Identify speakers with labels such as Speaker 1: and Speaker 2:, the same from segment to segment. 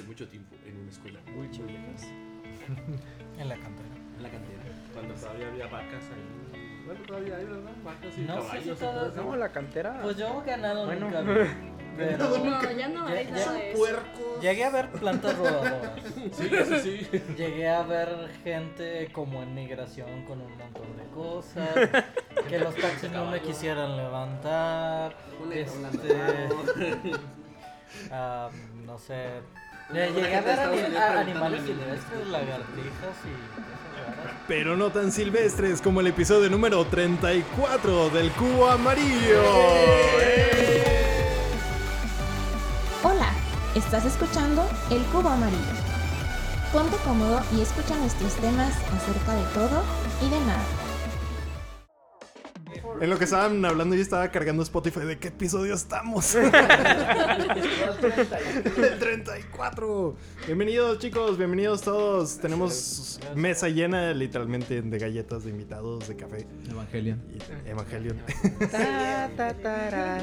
Speaker 1: hace mucho tiempo en una escuela muy muy lejos,
Speaker 2: En la cantera.
Speaker 1: en la cantera, cuando todavía había vacas ahí. Bueno, todavía hay, ¿verdad? Vacas y
Speaker 2: No sé si
Speaker 1: caballos. y
Speaker 2: todavía-
Speaker 1: todo eso.
Speaker 3: No, la cantera.
Speaker 2: Pues yo ganado
Speaker 3: Bueno.
Speaker 2: nunca. Pero
Speaker 4: No, ya no
Speaker 2: Ya-
Speaker 4: hay
Speaker 2: ya-
Speaker 4: nada de.
Speaker 1: Puercos.
Speaker 2: llegué a ver plantas rodadoras.
Speaker 1: Sí, eso sí.
Speaker 2: Llegué a ver gente como en migración con un montón de cosas. Que los taxis no me quisieran levantar. Este, ah, no sé. Llegué a a- animales silvestres, lagartijas y.
Speaker 5: Pero no tan silvestres como el episodio número 34 del Cubo Amarillo.
Speaker 6: Hola, estás escuchando El Cubo Amarillo. Ponte cómodo y escucha nuestros temas acerca de todo y de nada.
Speaker 5: En lo que estaban hablando, yo estaba cargando Spotify de qué episodio estamos. El 34. Bienvenidos, chicos. Bienvenidos todos. Tenemos mesa llena, literalmente, de galletas, de invitados, de café.
Speaker 7: Evangelion.
Speaker 5: Y Evangelion.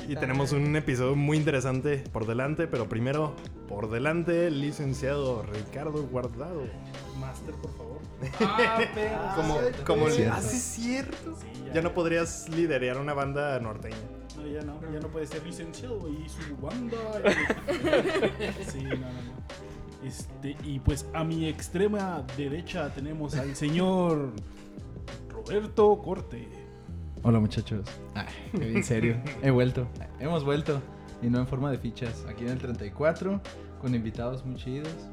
Speaker 5: Y tenemos un episodio muy interesante por delante, pero primero, por delante, el licenciado Ricardo Guardado.
Speaker 8: Master, por favor.
Speaker 5: Como, como el.
Speaker 7: Cierto.
Speaker 5: Ah, sí, es cierto.
Speaker 8: Sí,
Speaker 5: Ya no podrías liderear una banda norteña.
Speaker 8: No, ya no, ya no puede ser licenciado y su banda. sí, no, no, no. Este, y pues a mi extrema derecha tenemos al señor Roberto Corte.
Speaker 7: Hola muchachos. Ay, en serio. He vuelto. Hemos vuelto. Y no en forma de fichas. Aquí en el 34. Con invitados muy chidos.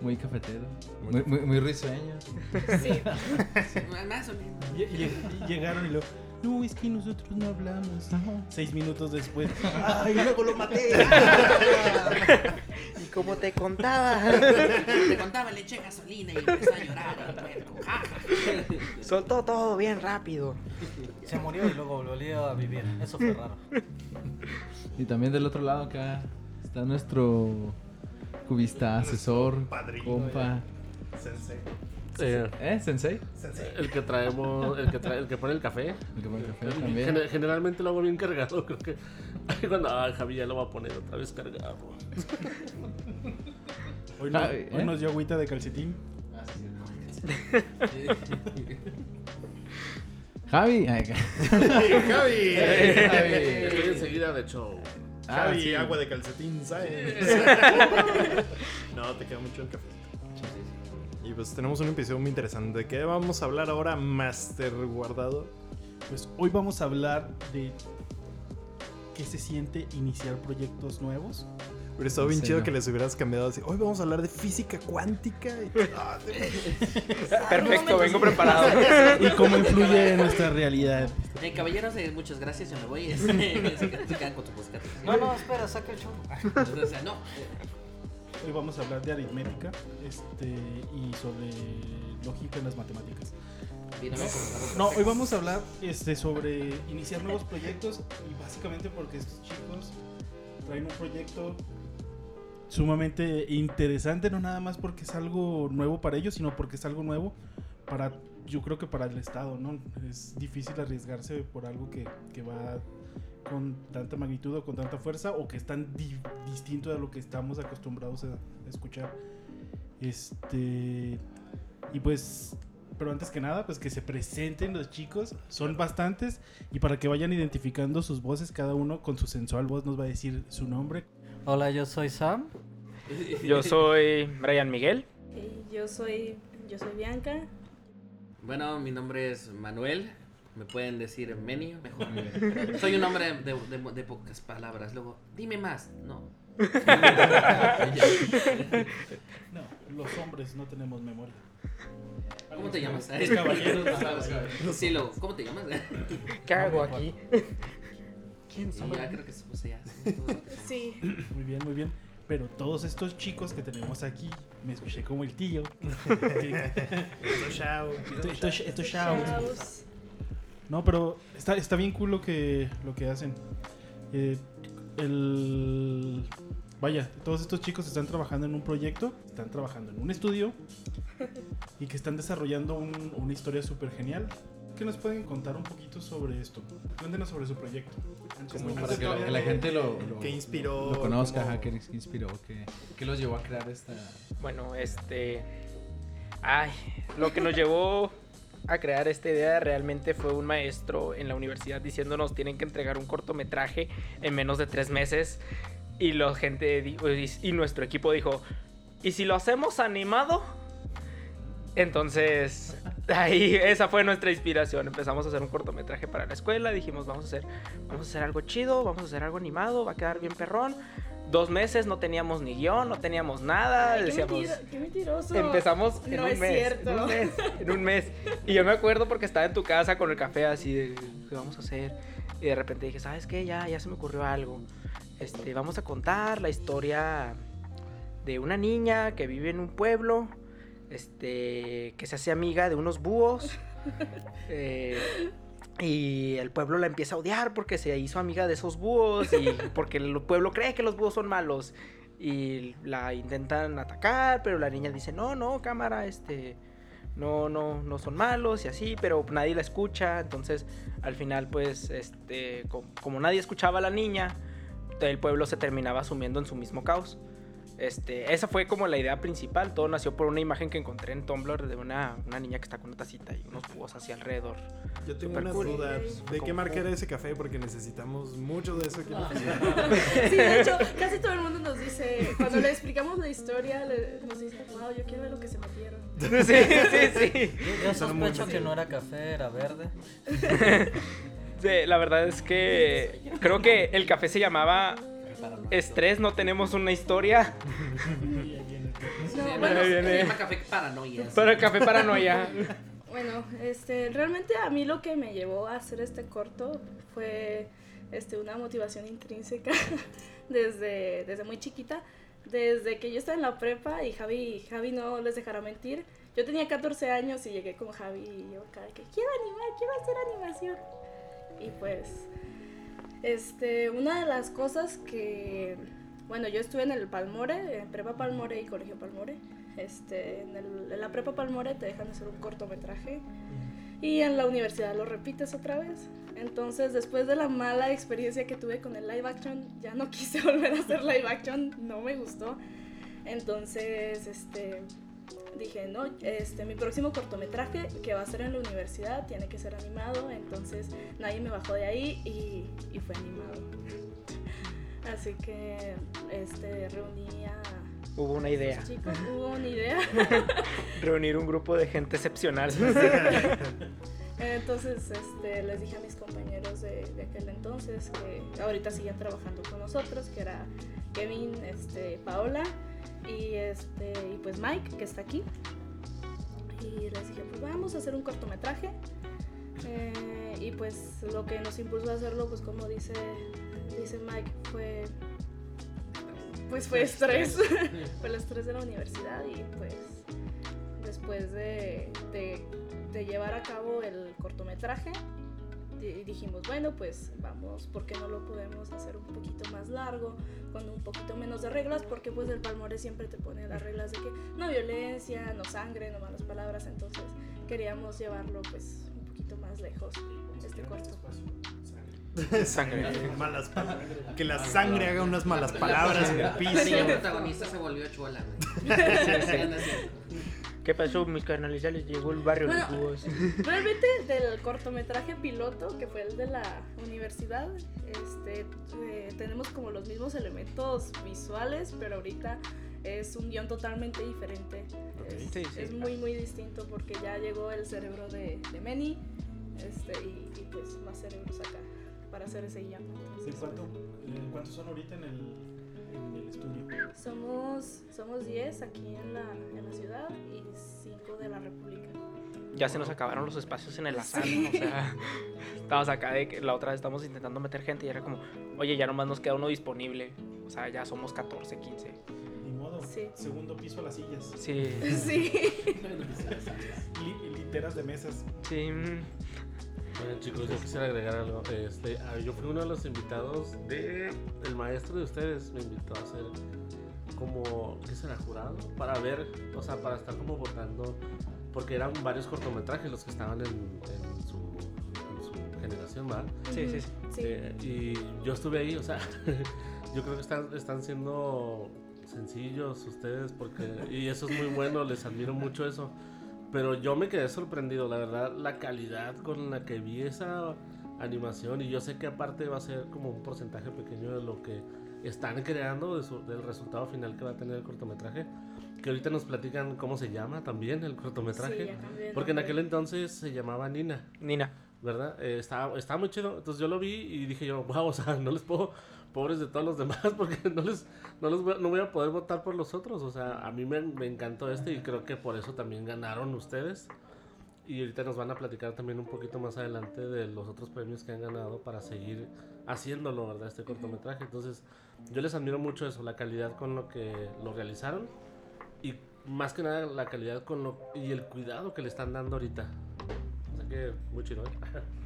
Speaker 7: Muy cafeteros. Muy, muy, muy risueños.
Speaker 1: Más o menos.
Speaker 8: Y, y- y llegaron y lo. No, es que nosotros no hablamos. Seis minutos después. ¡Ay, luego lo maté!
Speaker 3: Y como te contaba,
Speaker 1: Te contaba, le eché gasolina y empezó a llorar.
Speaker 3: soltó todo bien rápido.
Speaker 2: Se murió y luego volvió a vivir. Eso fue raro.
Speaker 7: Y también del otro lado acá está nuestro cubista, asesor,
Speaker 5: padrino,
Speaker 7: compa.
Speaker 5: Sensei.
Speaker 1: Eh,
Speaker 7: ¿Eh? ¿Sensei?
Speaker 1: el que traemos, el que, trae, el que pone el café.
Speaker 7: El que pone el café también.
Speaker 1: Gener- generalmente lo hago bien cargado, creo que. Cuando, ay, Javi ya lo va a poner otra vez cargado.
Speaker 8: Hoy, no- hoy
Speaker 7: ¿eh?
Speaker 8: nos dio agüita de calcetín.
Speaker 7: Javi. Ay,
Speaker 5: Javi.
Speaker 1: Estoy enseguida de show.
Speaker 7: Ah,
Speaker 5: Javi,
Speaker 7: sí.
Speaker 5: agua de calcetín, ¿sabes? no, te queda mucho el café. Y pues tenemos un episodio muy interesante. ¿De qué vamos a hablar ahora, Master Guardado?
Speaker 8: Pues hoy vamos a hablar de qué se siente iniciar proyectos nuevos.
Speaker 5: Hubiera estado bien
Speaker 7: Sí,
Speaker 5: chido
Speaker 7: no.
Speaker 5: que les hubieras cambiado así. Hoy vamos a hablar de física cuántica. Y- Ah,
Speaker 3: Perfecto, vengo preparado.
Speaker 8: y cómo influye en nuestra realidad.
Speaker 1: Eh, caballeros, eh, muchas gracias, yo me voy. Se quedan- se quedan con tu música.
Speaker 2: No, no, espera, saca el.
Speaker 1: O sea, no.
Speaker 8: Hoy vamos a hablar de aritmética este, y sobre lógica en las matemáticas. No, hoy vamos a hablar este, sobre iniciar nuevos proyectos y básicamente porque estos chicos traen un proyecto sumamente interesante, no nada más porque es algo nuevo para ellos, sino porque es algo nuevo para, yo creo que para el Estado, ¿no? Es difícil arriesgarse por algo que, que va con tanta magnitud o con tanta fuerza o que es tan di- distinto de lo que estamos acostumbrados a escuchar. Este. Y pues. Pero antes que nada, pues que se presenten los chicos. Son bastantes. Y para que vayan identificando sus voces, cada uno con su sensual voz nos va a decir su nombre.
Speaker 2: Hola, yo soy Sam.
Speaker 3: Yo soy Brian Miguel.
Speaker 4: Yo soy yo soy Bianca.
Speaker 1: Bueno, mi nombre es Manuel. Me pueden decir Menio, mejor. Soy un hombre de, de- de pocas palabras. Luego, dime más. No.
Speaker 8: No, los hombres no tenemos memoria.
Speaker 1: ¿Cómo te llamas?
Speaker 8: Los caballeros.
Speaker 1: Caballeros. Sí, luego, ¿cómo te llamas?
Speaker 3: ¿Qué hago aquí? ¿Quién
Speaker 1: Y ya creo que se puse ya.
Speaker 4: Sí.
Speaker 8: Muy bien, muy bien. Pero todos estos chicos que tenemos aquí, me escuché como el tío.
Speaker 5: Esto chao.
Speaker 8: Esto- esto- esto chavos.
Speaker 4: Chavos.
Speaker 8: No, pero está, está bien cool lo que, lo que hacen. Eh, el... Vaya, todos estos chicos están trabajando en un proyecto, están trabajando en un estudio y que están desarrollando un- una historia súper genial. ¿Qué nos pueden contar un poquito sobre esto? Cuéntenos sobre su proyecto. Como
Speaker 7: Para que la, que la gente lo, lo-
Speaker 5: ¿Qué inspiró?
Speaker 7: Lo conozca,
Speaker 5: ¿Cómo-
Speaker 7: ajá, ¿qué qué inspiró? ¿Qué, qué los llevó a crear esta...?
Speaker 3: Bueno, este. Ay, lo que nos llevó a crear esta idea realmente fue un maestro en la universidad diciéndonos tienen que entregar un cortometraje en menos de tres meses. Y la gente y nuestro equipo dijo: ¿Y si lo hacemos animado? Entonces, ahí esa fue nuestra inspiración. Empezamos a hacer un cortometraje para la escuela. Dijimos, vamos a hacer, vamos a hacer algo chido, vamos a hacer algo animado, va a quedar bien perrón. Dos meses no teníamos ni guion, no teníamos nada.
Speaker 4: Ay, qué,
Speaker 3: decíamos,
Speaker 4: qué mentiroso.
Speaker 3: Empezamos en
Speaker 4: No
Speaker 3: un
Speaker 4: es
Speaker 3: mes.
Speaker 4: cierto.
Speaker 3: En un mes. En un mes. Y yo me acuerdo porque estaba en tu casa con el café así de ¿qué vamos a hacer? Y de repente dije, ¿sabes qué? Ya, ya se me ocurrió algo. Este, vamos a contar la historia de una niña que vive en un pueblo. Este, que se hace amiga de unos búhos. eh, y el pueblo la empieza a odiar porque se hizo amiga de esos búhos y porque el pueblo cree que los búhos son malos y la intentan atacar, pero la niña dice, "No, no, cámara, este no no no son malos y así, pero nadie la escucha." Entonces, al final pues este co- como, nadie escuchaba a la niña, el pueblo se terminaba sumiendo en su mismo caos. Este, esa fue como la idea principal. Todo nació por una imagen que encontré en Tumblr de una, una niña que está con una tacita y unos búhos hacia alrededor.
Speaker 5: Yo tengo
Speaker 3: Super
Speaker 5: unas
Speaker 3: cool.
Speaker 5: dudas. ¿De qué marca era ese café? Porque necesitamos mucho de eso aquí en la oficina.
Speaker 4: Sí, de hecho, casi todo el mundo nos dice, cuando le explicamos la historia, le- nos dice, wow, yo quiero ver lo que se metieron.
Speaker 3: Sí, sí, sí.
Speaker 2: Yo
Speaker 5: muy
Speaker 2: sospecho que no era café, era verde.
Speaker 3: Sí, la verdad es que creo que el café se llamaba Estrés, no tenemos una historia.
Speaker 4: No,
Speaker 1: Se
Speaker 4: bueno,
Speaker 1: se llama café paranoia. sí.
Speaker 3: Para el café paranoia.
Speaker 4: Bueno, este, realmente a mí lo que me llevó a hacer este corto fue este, una motivación intrínseca desde, desde muy chiquita. Desde que yo estaba en la prepa y Javi, Javi no les dejará mentir. Yo tenía 14 años y llegué con Javi y yo acá que quiero animar, quiero hacer animación. Y pues, este, una de las cosas que, bueno, yo estuve en el Palmore, en Prepa Palmore y Colegio Palmore. Este, en, el- en la Prepa Palmore te dejan hacer un cortometraje y en la universidad lo repites otra vez. Entonces, después de la mala experiencia que tuve con el live action, ya no quise volver a hacer live action, no me gustó. Entonces, este, dije, no, este, mi próximo cortometraje que va a ser en la universidad tiene que ser animado, entonces nadie me bajó de ahí y, y fue animado. Así que, este, reuní a
Speaker 3: Hubo una idea.
Speaker 4: chicos, hubo una idea.
Speaker 3: Reunir un grupo de gente excepcional.
Speaker 4: Entonces, este, les dije a mis compañeros de, de aquel entonces que ahorita siguen trabajando con nosotros, que era Kevin, este, Paola y este, y pues Mike, que está aquí. Y les dije, pues vamos a hacer un cortometraje. Eh, y pues lo que nos impulsó a hacerlo, pues como dice, dice Mike, fue pues fue estrés. fue el estrés de la universidad y pues después de, de- de llevar a cabo el cortometraje di- dijimos, bueno, pues vamos, ¿por qué no lo podemos hacer un poquito más largo, con un poquito menos de reglas? Porque pues el Palmore siempre te pone las reglas de que no violencia, no sangre, no malas palabras, entonces queríamos llevarlo pues un poquito más lejos, este corto.
Speaker 3: Sangre.
Speaker 5: malas palabras. Que la sangre haga unas malas palabras en el
Speaker 1: La
Speaker 5: piso.
Speaker 1: niña protagonista se volvió chola.
Speaker 3: ¿Qué pasó, mis carnales? Ya les llegó el barrio de
Speaker 4: Bueno,
Speaker 3: búhos.
Speaker 4: Realmente del cortometraje piloto, que fue el de la universidad, este, eh, tenemos como los mismos elementos visuales, pero ahorita es un guion totalmente diferente. Es,
Speaker 3: Sí, sí.
Speaker 4: es muy, muy distinto porque ya llegó el cerebro de, de Manny este, y, y pues más cerebros acá para hacer ese guion.
Speaker 8: ¿De cuánto, eh, ¿Cuántos son ahorita en el, en el estudio?
Speaker 4: Somos, somos 10 aquí en la, en la ciudad y 5 de la República.
Speaker 3: Ya se nos acabaron los espacios en el azar. O sea, estábamos acá de que la otra vez estamos intentando meter gente y era como, oye, ya nomás nos queda uno disponible. O sea, ya somos 14, 15.
Speaker 8: Ni modo.
Speaker 4: Sí.
Speaker 8: Segundo piso a las sillas.
Speaker 3: Sí,
Speaker 4: Sí.
Speaker 8: Li- literas de mesas.
Speaker 3: sí.
Speaker 9: Bueno chicos, yo quisiera agregar algo. Este, yo fui uno de los invitados de el maestro de ustedes me invitó a hacer como ¿qué será jurado? Para ver, o sea, para estar como votando porque eran varios cortometrajes los que estaban en, en su, en su generación, ¿verdad?
Speaker 3: Sí, sí, sí.
Speaker 4: Sí.
Speaker 9: Eh, y yo estuve ahí, o sea, yo creo que están, están siendo sencillos ustedes porque y eso es muy bueno, les admiro mucho eso. Pero yo me quedé sorprendido, la verdad, la calidad con la que vi esa animación y yo sé que aparte va a ser como un porcentaje pequeño de lo que están creando de su- del resultado final que va a tener el cortometraje. Que ahorita nos platican cómo se llama también el cortometraje.
Speaker 4: Sí, cambié
Speaker 9: porque en aquel entonces se llamaba Nina.
Speaker 3: Nina.
Speaker 9: ¿verdad? Eh, estaba, estaba muy chido. Entonces yo lo vi y dije yo, wow, o sea, no les puedo, pobres de todos los demás, porque no les, no les voy, no voy a poder votar por los otros. O sea, a mí me, me encantó este y creo que por eso también ganaron ustedes. Y ahorita nos van a platicar también un poquito más adelante de los otros premios que han ganado para seguir haciéndolo, ¿verdad? Este cortometraje. Entonces, yo les admiro mucho eso, la calidad con lo que lo realizaron y más que nada la calidad con lo y el cuidado que le están dando ahorita. O sea que muy chido, ¿eh?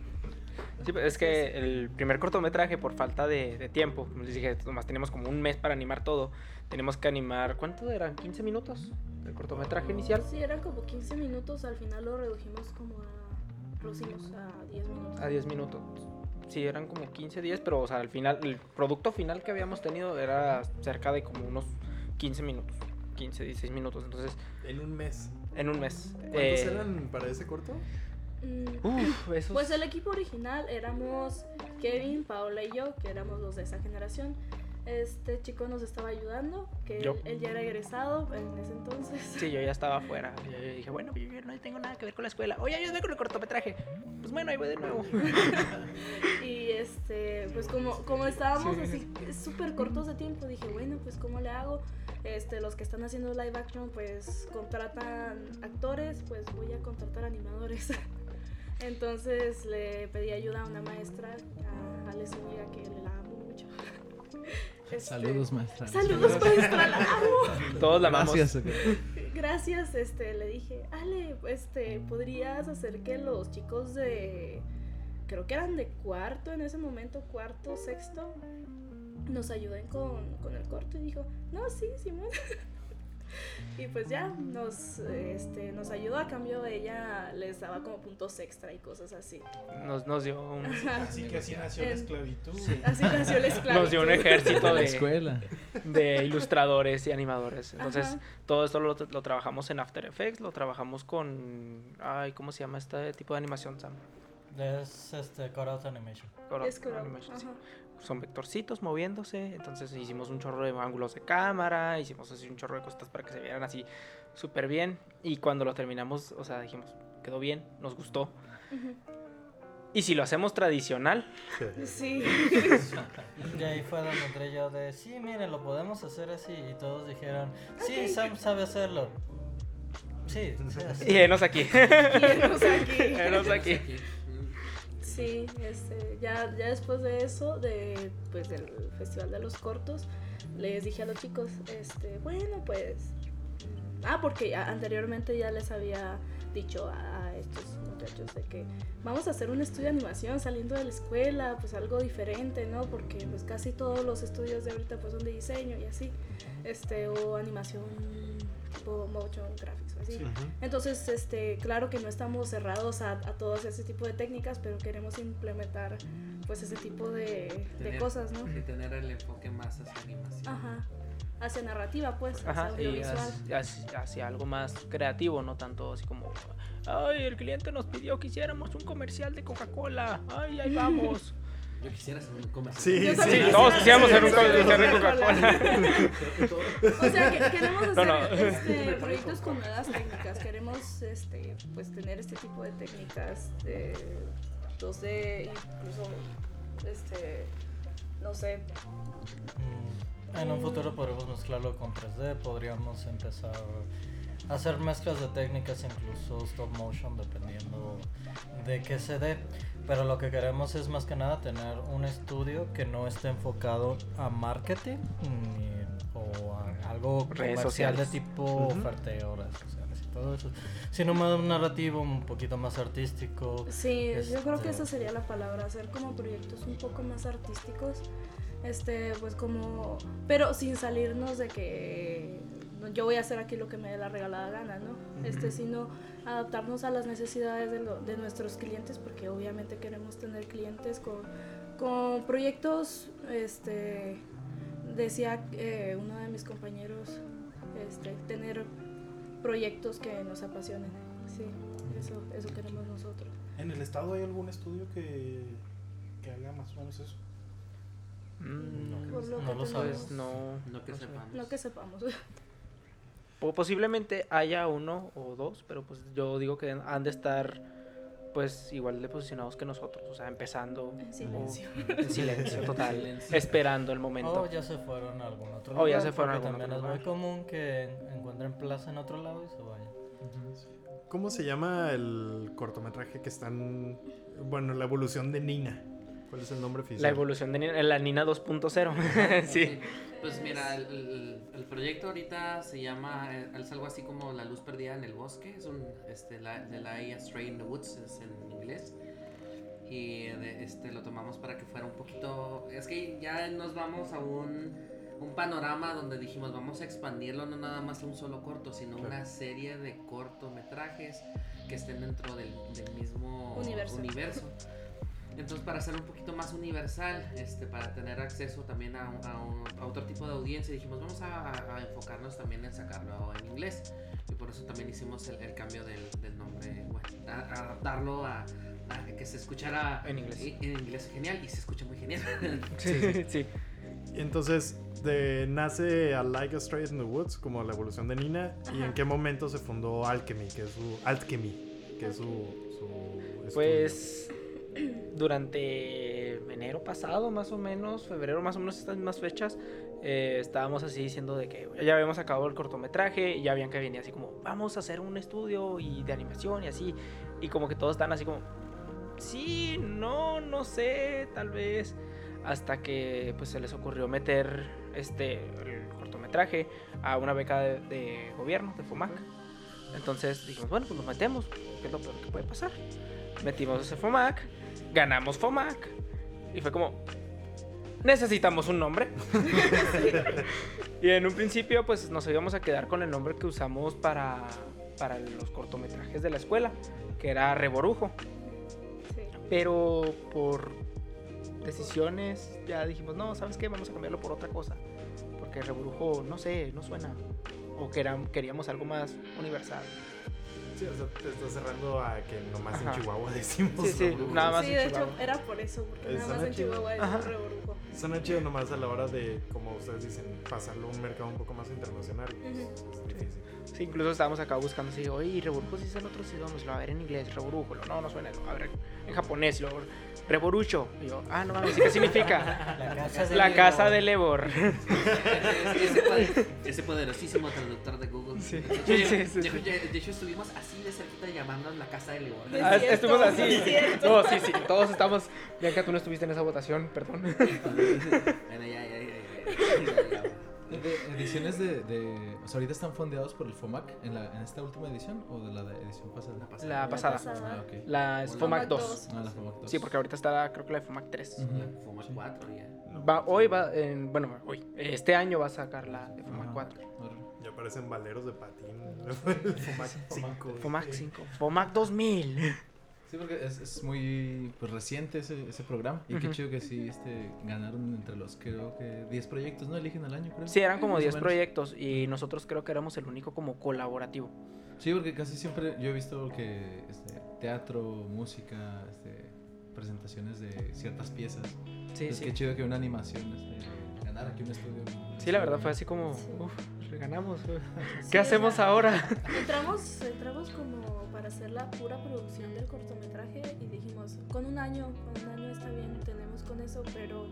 Speaker 3: Sí, es que el primer cortometraje, por falta de, de tiempo, como les dije, nomás teníamos como un mes para animar todo. Tenemos que animar, ¿cuánto eran? ¿15 minutos? El cortometraje inicial.
Speaker 4: Sí, eran como 15 minutos, al final lo redujimos como a... A 10 minutos.
Speaker 3: A 10 minutos. Sí, eran como 15 días, pero o sea, al final, el producto final que habíamos tenido era cerca de como unos 15 minutos. 15, 16 minutos. Entonces,
Speaker 5: En un mes.
Speaker 3: en un mes.
Speaker 5: ¿Cuántos
Speaker 3: Eh,
Speaker 5: eran para ese corto?
Speaker 4: Mm,
Speaker 3: Uf, esos-
Speaker 4: Pues el equipo original éramos Kevin, Paola y yo, que éramos los de esa generación. Este chico nos estaba ayudando, que él, él ya era egresado en ese entonces.
Speaker 3: Sí, yo ya estaba afuera. Yo, yo dije, bueno, yo, yo no tengo nada que ver con la escuela. Oye, ayúdame con el cortometraje. Pues bueno, ahí voy de nuevo.
Speaker 4: Y este, pues como, como estábamos así súper cortos de tiempo, dije, bueno, pues ¿cómo le hago? Este, los que están haciendo live action, pues contratan actores, pues voy a contratar animadores. Entonces le pedí ayuda a una maestra, a Ale Zúñiga, que le la amo mucho. Este,
Speaker 7: Saludos, maestra.
Speaker 4: Saludos, maestra, la amo.
Speaker 3: Todos la amamos.
Speaker 7: Gracias.
Speaker 4: este, le dije, Ale, este, ¿podrías hacer que los chicos de, creo que eran de cuarto en ese momento, cuarto, sexto, nos ayuden con, con el corto? Y dijo, no, sí, Simón. y pues ya, nos, este, nos ayudó a cambio, ella les daba como puntos extra y cosas así.
Speaker 3: Nos, nos dio un,
Speaker 8: Así que así nació la esclavitud.
Speaker 4: Así nació el esclavo.
Speaker 3: nos dio un ejército
Speaker 7: La
Speaker 3: de,
Speaker 7: escuela.
Speaker 3: de ilustradores y animadores. Entonces,
Speaker 4: Ajá.
Speaker 3: todo esto lo, lo trabajamos en After Effects, lo trabajamos con. Ay, ¿cómo se llama este tipo de animación, Sam?
Speaker 2: Es este Animation.
Speaker 3: Coro-
Speaker 4: Es como,
Speaker 3: Animation, sí. Son vectorcitos moviéndose. Entonces, hicimos un chorro de ángulos de cámara, hicimos así un chorro de cosas para que se vieran así súper bien. Y cuando lo terminamos, o sea, dijimos, quedó bien, nos gustó.
Speaker 4: Ujú.
Speaker 3: Y si lo hacemos tradicional,
Speaker 4: Sí.
Speaker 2: Y ahí fue donde entré yo de, sí, miren, lo podemos hacer así. Y todos dijeron, sí, Sam sabe hacerlo. Sí, sí, así.
Speaker 3: y enos aquí.
Speaker 4: Llenos aquí.
Speaker 3: Enos aquí.
Speaker 4: Sí, este, ya, ya después de eso, de, pues, del Festival de los Cortos, les dije a los chicos, este, bueno, pues... Ah, porque anteriormente ya les había dicho a, estos muchachos de que vamos a hacer un estudio de animación saliendo de la escuela, pues algo diferente, ¿no? Porque pues casi todos los estudios de ahorita pues son de diseño y así, este, o animación motion graphics o así. Entonces, este, claro que no estamos cerrados a, a todos ese tipo de técnicas, pero queremos implementar pues ese tipo de, cosas, ¿no?
Speaker 1: Y tener el enfoque más hacia animación.
Speaker 4: Ajá. Hacia narrativa, pues, hacia
Speaker 3: Ajá, y
Speaker 4: audiovisual.
Speaker 3: hacia, hacia- hacia algo más creativo, no tanto así como, ay, el cliente nos pidió que hiciéramos un comercial de Coca-Cola, ay, ahí vamos.
Speaker 1: Yo quisiera hacer un comercial.
Speaker 5: Sí,
Speaker 4: Yo
Speaker 5: sí.
Speaker 4: también
Speaker 3: todos quisiéramos hacer un comercial de
Speaker 4: Coca-Cola. O sea, que queremos hacer
Speaker 3: No, no.
Speaker 4: este, proyectos con nuevas técnicas. Queremos este, pues, tener este tipo de técnicas de 2D, incluso, este, no sé.
Speaker 2: Mm, En un futuro podremos mezclarlo con 3D, podríamos empezar hacer mezclas de técnicas, incluso stop motion, dependiendo de qué se dé. Pero lo que queremos es más que nada tener un estudio que no esté enfocado a marketing ni- o a algo
Speaker 3: Redes
Speaker 2: comercial de
Speaker 3: sociales.
Speaker 2: tipo
Speaker 5: Ujú.
Speaker 2: oferteo, redes sociales y todo eso, sino más narrativo, un poquito más artístico.
Speaker 4: Sí, yo creo que
Speaker 2: Este-
Speaker 4: esa sería la palabra, hacer como proyectos un poco más artísticos, este, pues como, pero sin salirnos de que yo voy a hacer aquí lo que me dé la regalada gana, ¿no? Este, sino adaptarnos a las necesidades de, lo- de nuestros clientes, porque obviamente queremos tener clientes con, con proyectos, este, decía eh, uno de mis compañeros, este, tener proyectos que nos apasionen, sí, eso, eso queremos nosotros.
Speaker 8: ¿En el estado hay algún estudio que, que haga más o menos eso?
Speaker 3: Mm,
Speaker 4: Por lo
Speaker 2: No lo sabes.
Speaker 3: no.
Speaker 1: No que
Speaker 3: no
Speaker 1: sepamos.
Speaker 4: No que sepamos.
Speaker 3: Po- posiblemente haya uno o dos, pero pues yo digo que han de estar pues igual de posicionados que nosotros, o sea, empezando
Speaker 4: En
Speaker 3: o-
Speaker 4: silencio.
Speaker 3: en silencio total,
Speaker 1: Silencio.
Speaker 3: esperando el momento.
Speaker 2: O ya se fueron a algún otro
Speaker 3: O
Speaker 2: lugar.
Speaker 3: ya se fueron a algún
Speaker 2: también
Speaker 3: otro
Speaker 2: es muy común que en- encuentren plaza en otro lado y se vayan.
Speaker 5: ¿Cómo se llama el cortometraje que están... Bueno, la evolución de Nina. ¿Cuál es el nombre oficial?
Speaker 3: La evolución de Nina- la Nina 2.0. sí.
Speaker 1: Pues mira, el, el- proyecto ahorita se llama, eh, es algo así como La Luz Perdida en el Bosque, es un, este, la, de la Stray in the Woods, es en inglés. Y de- este, lo tomamos para que fuera un poquito, es que ya nos vamos a un, un panorama donde dijimos vamos a expandirlo no nada más a un solo corto, sino una serie de cortometrajes que estén dentro del, del mismo
Speaker 4: Universo.
Speaker 1: universo. Entonces, para ser un poquito más universal, este, para tener acceso también a, un- a un- a otro tipo de audiencia, dijimos, vamos a, a- enfocarnos también en sacarlo en inglés. Y por eso también hicimos el, el cambio del, del nombre, bueno, a- a adaptarlo a, a que se escuchara
Speaker 3: En inglés.
Speaker 1: En, en inglés genial y se escucha muy genial.
Speaker 3: Sí, sí.
Speaker 5: Y entonces, de, nace a Like a Stray in the Woods, como la evolución de Nina. ¿Y en
Speaker 4: Ajá.
Speaker 5: qué momento se fundó Alchemy, que es su... Alchemy, que es su... su estudio?
Speaker 3: Pues durante enero pasado, más o menos, febrero, más o menos estas mismas fechas, eh, estábamos así diciendo de que ya habíamos acabado el cortometraje y ya habían que venía así como, vamos a hacer un estudio y de animación y así, y como que todos están así como, sí, no, no sé, tal vez, hasta que pues se les ocurrió meter este el cortometraje a una beca de, gobierno, de FOMAC. Entonces dijimos, bueno, pues nos metemos, que es lo peor que puede pasar. Metimos ese FOMAC, ganamos FOMAC y fue como, necesitamos un nombre. y en un principio pues nos íbamos a quedar con el nombre que usamos para, para los cortometrajes de la escuela, que era Reborujo.
Speaker 4: Sí.
Speaker 3: Pero por decisiones ya dijimos, no, ¿sabes qué? Vamos a cambiarlo por otra cosa. Porque Reborujo, no sé, no suena. O queríamos algo más universal.
Speaker 5: Sí, o sea, te estás cerrando a que nomás
Speaker 3: Ajá.
Speaker 5: en Chihuahua decimos...
Speaker 3: Sí, sí, nada más
Speaker 4: Sí,
Speaker 3: en
Speaker 4: de hecho
Speaker 3: Chihuahua.
Speaker 4: era por eso, porque
Speaker 5: Es
Speaker 4: nada más en
Speaker 5: chido.
Speaker 4: Chihuahua es un reburgo.
Speaker 5: Suena chido nomás a la hora de, como ustedes dicen, pasarlo a un mercado un poco más internacional.
Speaker 4: Ujú.
Speaker 5: Es difícil.
Speaker 3: Sí, incluso estábamos acá buscando así, oye, ¿y Reborujo si en otros idiomas, lo a ver en inglés, Reborujo, lo- no, no suena, lo- a ver en japonés, luego Reborucho, y yo, ah, no mames, ¿y ¿qué significa?
Speaker 2: La casa de
Speaker 3: La
Speaker 2: Lego.
Speaker 3: casa de Lebor.
Speaker 1: ese, poder- ese poderosísimo traductor de Google.
Speaker 3: Sí.
Speaker 1: De, hecho,
Speaker 3: Sí,
Speaker 1: de-
Speaker 3: sí, sí.
Speaker 1: de hecho, de hecho, estuvimos así de cerquita llamándonos la casa de.
Speaker 4: Es
Speaker 3: Ah,
Speaker 4: cierto,
Speaker 3: estuvimos así.
Speaker 4: es.
Speaker 3: No, sí, sí, todos estamos. Bianca, tú no estuviste en esa votación, perdón.
Speaker 1: Bueno, ya, ya, ya, ya, ya.
Speaker 7: De ediciones de, de- O sea, ahorita están fondeados por el FOMAC en, la, en esta última edición o de la de edición pasada.
Speaker 1: La pasada.
Speaker 3: La pasada.
Speaker 4: pasada.
Speaker 7: Ah, ok.
Speaker 3: La es. FOMAC
Speaker 4: FOMAC
Speaker 3: 2.
Speaker 4: dos.
Speaker 7: Ah, la FOMAC 2.
Speaker 3: Sí, porque ahorita está, creo que la de FOMAC 3.
Speaker 7: Ujú.
Speaker 1: La Fuma 4 ya.
Speaker 3: Va, hoy va, en, bueno, hoy, este año va a sacar la de FOMAC
Speaker 7: Ajá.
Speaker 3: 4.
Speaker 7: Órale.
Speaker 5: Ya parecen valeros de patín. Fumac 5.
Speaker 3: FOMAC 5. FOMAC 2000.
Speaker 7: Sí, porque es, es muy pues, reciente ese, ese programa. Y qué
Speaker 3: Ujú.
Speaker 7: chido que sí este, ganaron entre los, creo que 10 proyectos, ¿no? Eligen al año, creo.
Speaker 3: Sí, eran como
Speaker 7: Más o
Speaker 3: 10
Speaker 7: menos.
Speaker 3: proyectos y nosotros creo que éramos el único como colaborativo.
Speaker 7: Sí, porque casi siempre yo he visto que este, teatro, música, este, presentaciones de ciertas piezas.
Speaker 3: Sí,
Speaker 7: Entonces,
Speaker 3: sí.
Speaker 7: qué chido que una animación este, ganara aquí un estudio.
Speaker 3: Sí, la verdad fue así como,
Speaker 4: Sí.
Speaker 3: uff, ganamos.
Speaker 4: Sí,
Speaker 3: ¿Qué
Speaker 4: o
Speaker 3: hacemos
Speaker 4: sea,
Speaker 3: ahora?
Speaker 4: Entramos, entramos como para hacer la pura producción del cortometraje y dijimos, con un año, con un año está bien, tenemos con eso, pero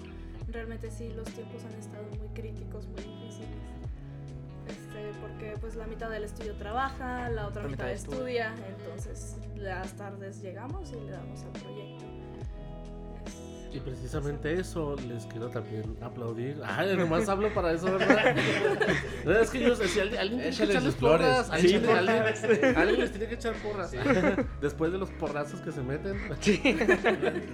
Speaker 4: realmente sí, los tiempos han estado muy críticos, muy difíciles. Este, porque pues la mitad del estudio trabaja, la otra
Speaker 3: La mitad
Speaker 4: mitad
Speaker 3: estudia.
Speaker 4: estudia, entonces las tardes llegamos y le damos al proyecto.
Speaker 9: Y precisamente eso les quiero también aplaudir. Ay, nomás hablo para eso, ¿verdad? es que yo, si alguien, alguien tiene que echarles porras, alguien, alguien- alguien les tiene que echar porras. Después de los porrazos que se meten.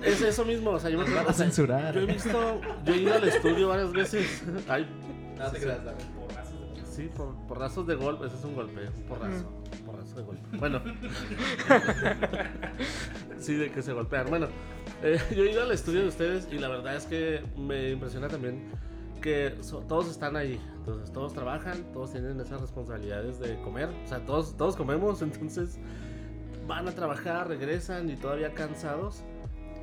Speaker 9: Es eso mismo, o sea, yo me
Speaker 7: Van a censurar.
Speaker 9: Yo he visto, yo he ido al estudio varias veces. Ay,
Speaker 7: No te creas, David.
Speaker 9: Sí, por, porrazos de golpe, ese es un golpe, un porrazo, porrazo de golpe. Bueno, sí, de que se golpean. Bueno, eh, yo he ido al estudio de ustedes y la verdad es que me impresiona también que so- todos están ahí. Entonces, todos trabajan, todos tienen esas responsabilidades de comer. O sea, todos, todos comemos, entonces van a trabajar, regresan y todavía cansados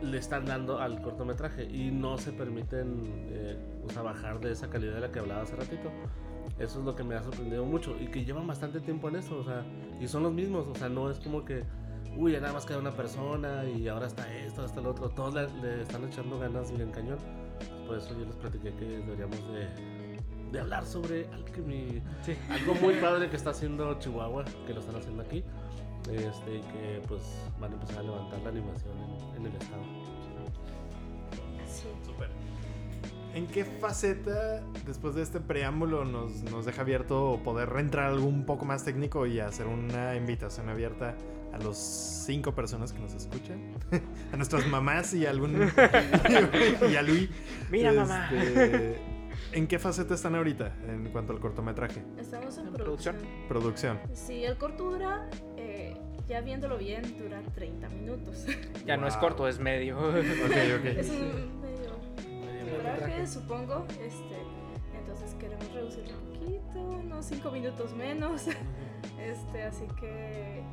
Speaker 9: le están dando al cortometraje y no se permiten eh, o sea, bajar de esa calidad de la que hablaba hace ratito. Eso es lo que me ha sorprendido mucho y que llevan bastante tiempo en eso, o sea, y son los mismos, o sea, no es como que, uy, ya nada más queda una persona y ahora está esto, está lo otro, todos le, le están echando ganas y en cañón. Por eso yo les platiqué que deberíamos de, de hablar sobre alchemy,
Speaker 3: Sí.
Speaker 9: algo muy padre que está haciendo Chihuahua, que lo están haciendo aquí, este, y que pues van a empezar a levantar la animación en, en el estado.
Speaker 4: Sí.
Speaker 5: Súper. ¿En qué faceta, después de este preámbulo, nos, nos deja abierto poder entrar algo un poco más técnico y hacer una invitación abierta a los cinco personas que nos escuchan? a nuestras mamás y a algún. y a Luis.
Speaker 3: Mira, mamá.
Speaker 5: Este, ¿En qué faceta están ahorita en cuanto al cortometraje?
Speaker 4: Estamos en
Speaker 3: ¿En
Speaker 4: producción.
Speaker 3: producción?
Speaker 5: Producción.
Speaker 4: Sí, el corto dura, eh, ya viéndolo bien, dura 30 minutos.
Speaker 3: Ya no es corto, es medio.
Speaker 5: Ok, ok.
Speaker 4: es un medio metraje, supongo. Este, entonces queremos reducirlo un poquito, unos 5 minutos menos. Este, así que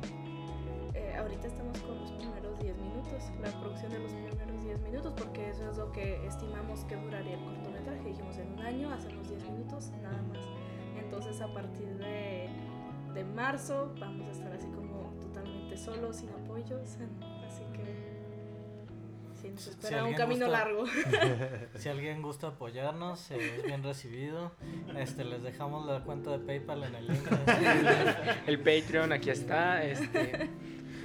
Speaker 4: ahorita estamos con los primeros 10 minutos, la producción de los primeros 10 minutos, porque eso es lo que estimamos que duraría el cortometraje. Dijimos en un año hacemos 10 minutos, nada más. Entonces a partir de, de marzo vamos a estar así como totalmente solos, sin apoyos. Así que sí, nos
Speaker 2: Si
Speaker 4: espera un camino
Speaker 2: gusta-
Speaker 4: largo.
Speaker 2: Si alguien gusta apoyarnos, eh, es bien recibido. Este, les dejamos la cuenta de PayPal en el link.
Speaker 3: El Patreon, aquí está. Este,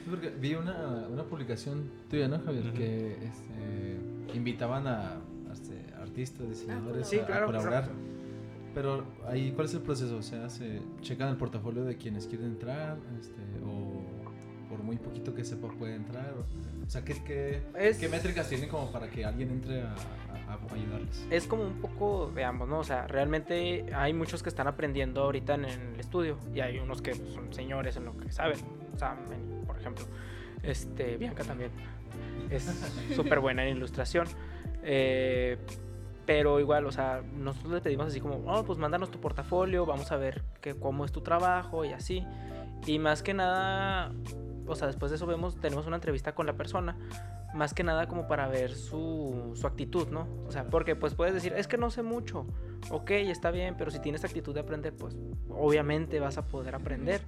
Speaker 7: Porque vi una, una publicación tuya, ¿no, Javier?
Speaker 5: Ujú.
Speaker 7: Que este, invitaban a, a, este, artistas, diseñadores
Speaker 3: Sí,
Speaker 7: a, a
Speaker 3: claro,
Speaker 7: colaborar. Pero ahí, ¿cuál es el proceso? O sea, ¿se checan el portafolio de quienes quieren entrar? Este, ¿O por muy poquito que sepa puede entrar? O sea, ¿qué, qué,
Speaker 3: Es-
Speaker 7: qué métricas tienen como para que alguien entre a, a- a ayudarles?
Speaker 3: es como un poco de ambos, ¿no? O sea, realmente hay muchos que están aprendiendo ahorita en el estudio y hay unos que pues, son señores en lo que saben. Sam, en- por ejemplo. Este, Bianca también. Es súper buena en ilustración. Eh, pero igual, o sea, nosotros le pedimos así como, oh, pues mándanos tu portafolio, vamos a ver que, cómo es tu trabajo y así. Y más que nada, o sea, después de eso vemos, tenemos una entrevista con la persona, más que nada como para ver su, su actitud, ¿no? O sea, porque pues puedes decir, es que no sé mucho, ok, está bien, pero si tienes actitud de aprender, pues obviamente vas a poder aprender.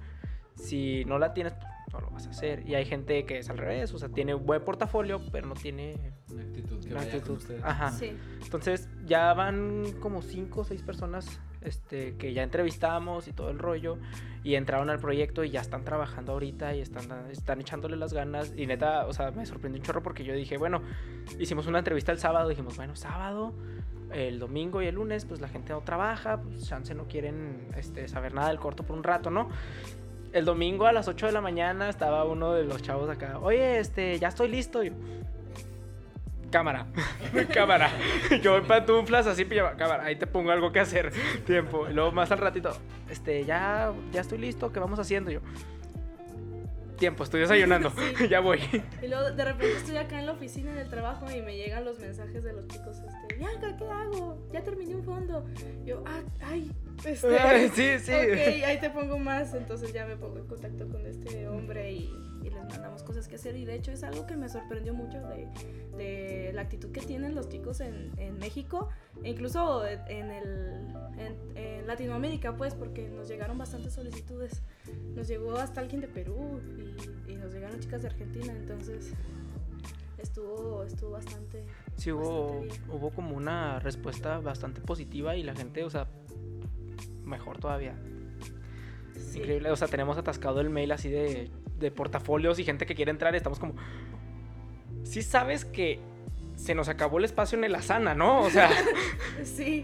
Speaker 3: Si no la tienes, no lo vas a hacer. Y hay gente que es al revés, o sea, tiene buen portafolio, pero no tiene
Speaker 7: Una actitud que
Speaker 3: la
Speaker 7: vaya con
Speaker 3: actitud.
Speaker 7: ustedes.
Speaker 3: Ajá.
Speaker 4: Sí.
Speaker 3: Entonces ya van como cinco o seis personas este, que ya entrevistamos y todo el rollo y entraron al proyecto y ya están trabajando ahorita y están, están echándole las ganas y neta, o sea, me sorprendió un chorro porque yo dije, bueno, hicimos una entrevista el sábado, dijimos, bueno, sábado, el domingo y el lunes, pues la gente no trabaja, pues chance no quieren este, saber nada del corto por un rato, ¿no? El domingo a las 8 de la mañana estaba uno de los chavos acá, oye, este, ya estoy listo. Yo, cámara, cámara. Yo voy pantuflas así, pijama, cámara, ahí te pongo algo que hacer, tiempo. Y luego más al ratito, este, ya, ya estoy listo, ¿qué vamos haciendo? Yo, tiempo, estoy desayunando,
Speaker 4: Sí.
Speaker 3: ya voy.
Speaker 4: Y luego de repente estoy acá en la oficina en el trabajo y me llegan los mensajes de los chicos, este, Bianca, ¿qué hago? Ya terminé un fondo. Yo, ah, ay, este,
Speaker 3: sí, sí.
Speaker 4: ok, ahí te pongo más. Entonces ya me pongo en contacto con este hombre y, y les mandamos cosas que hacer. Y de hecho es algo que me sorprendió mucho de, de la actitud que tienen los chicos en, en México, e incluso en, el, en, en Latinoamérica, pues, porque nos llegaron bastantes solicitudes. Nos llegó hasta alguien de Perú y, y nos llegaron chicas de Argentina, entonces estuvo, estuvo bastante...
Speaker 3: Sí, hubo,
Speaker 4: Bastante bien.
Speaker 3: hubo como una respuesta bastante positiva y la gente, o sea, mejor todavía.
Speaker 4: sí.
Speaker 3: Increíble, o sea, tenemos atascado el mail así de, de portafolios y gente que quiere entrar estamos como... Sí sabes que se nos acabó el espacio en el Asana, ¿no? O sea,
Speaker 4: Sí.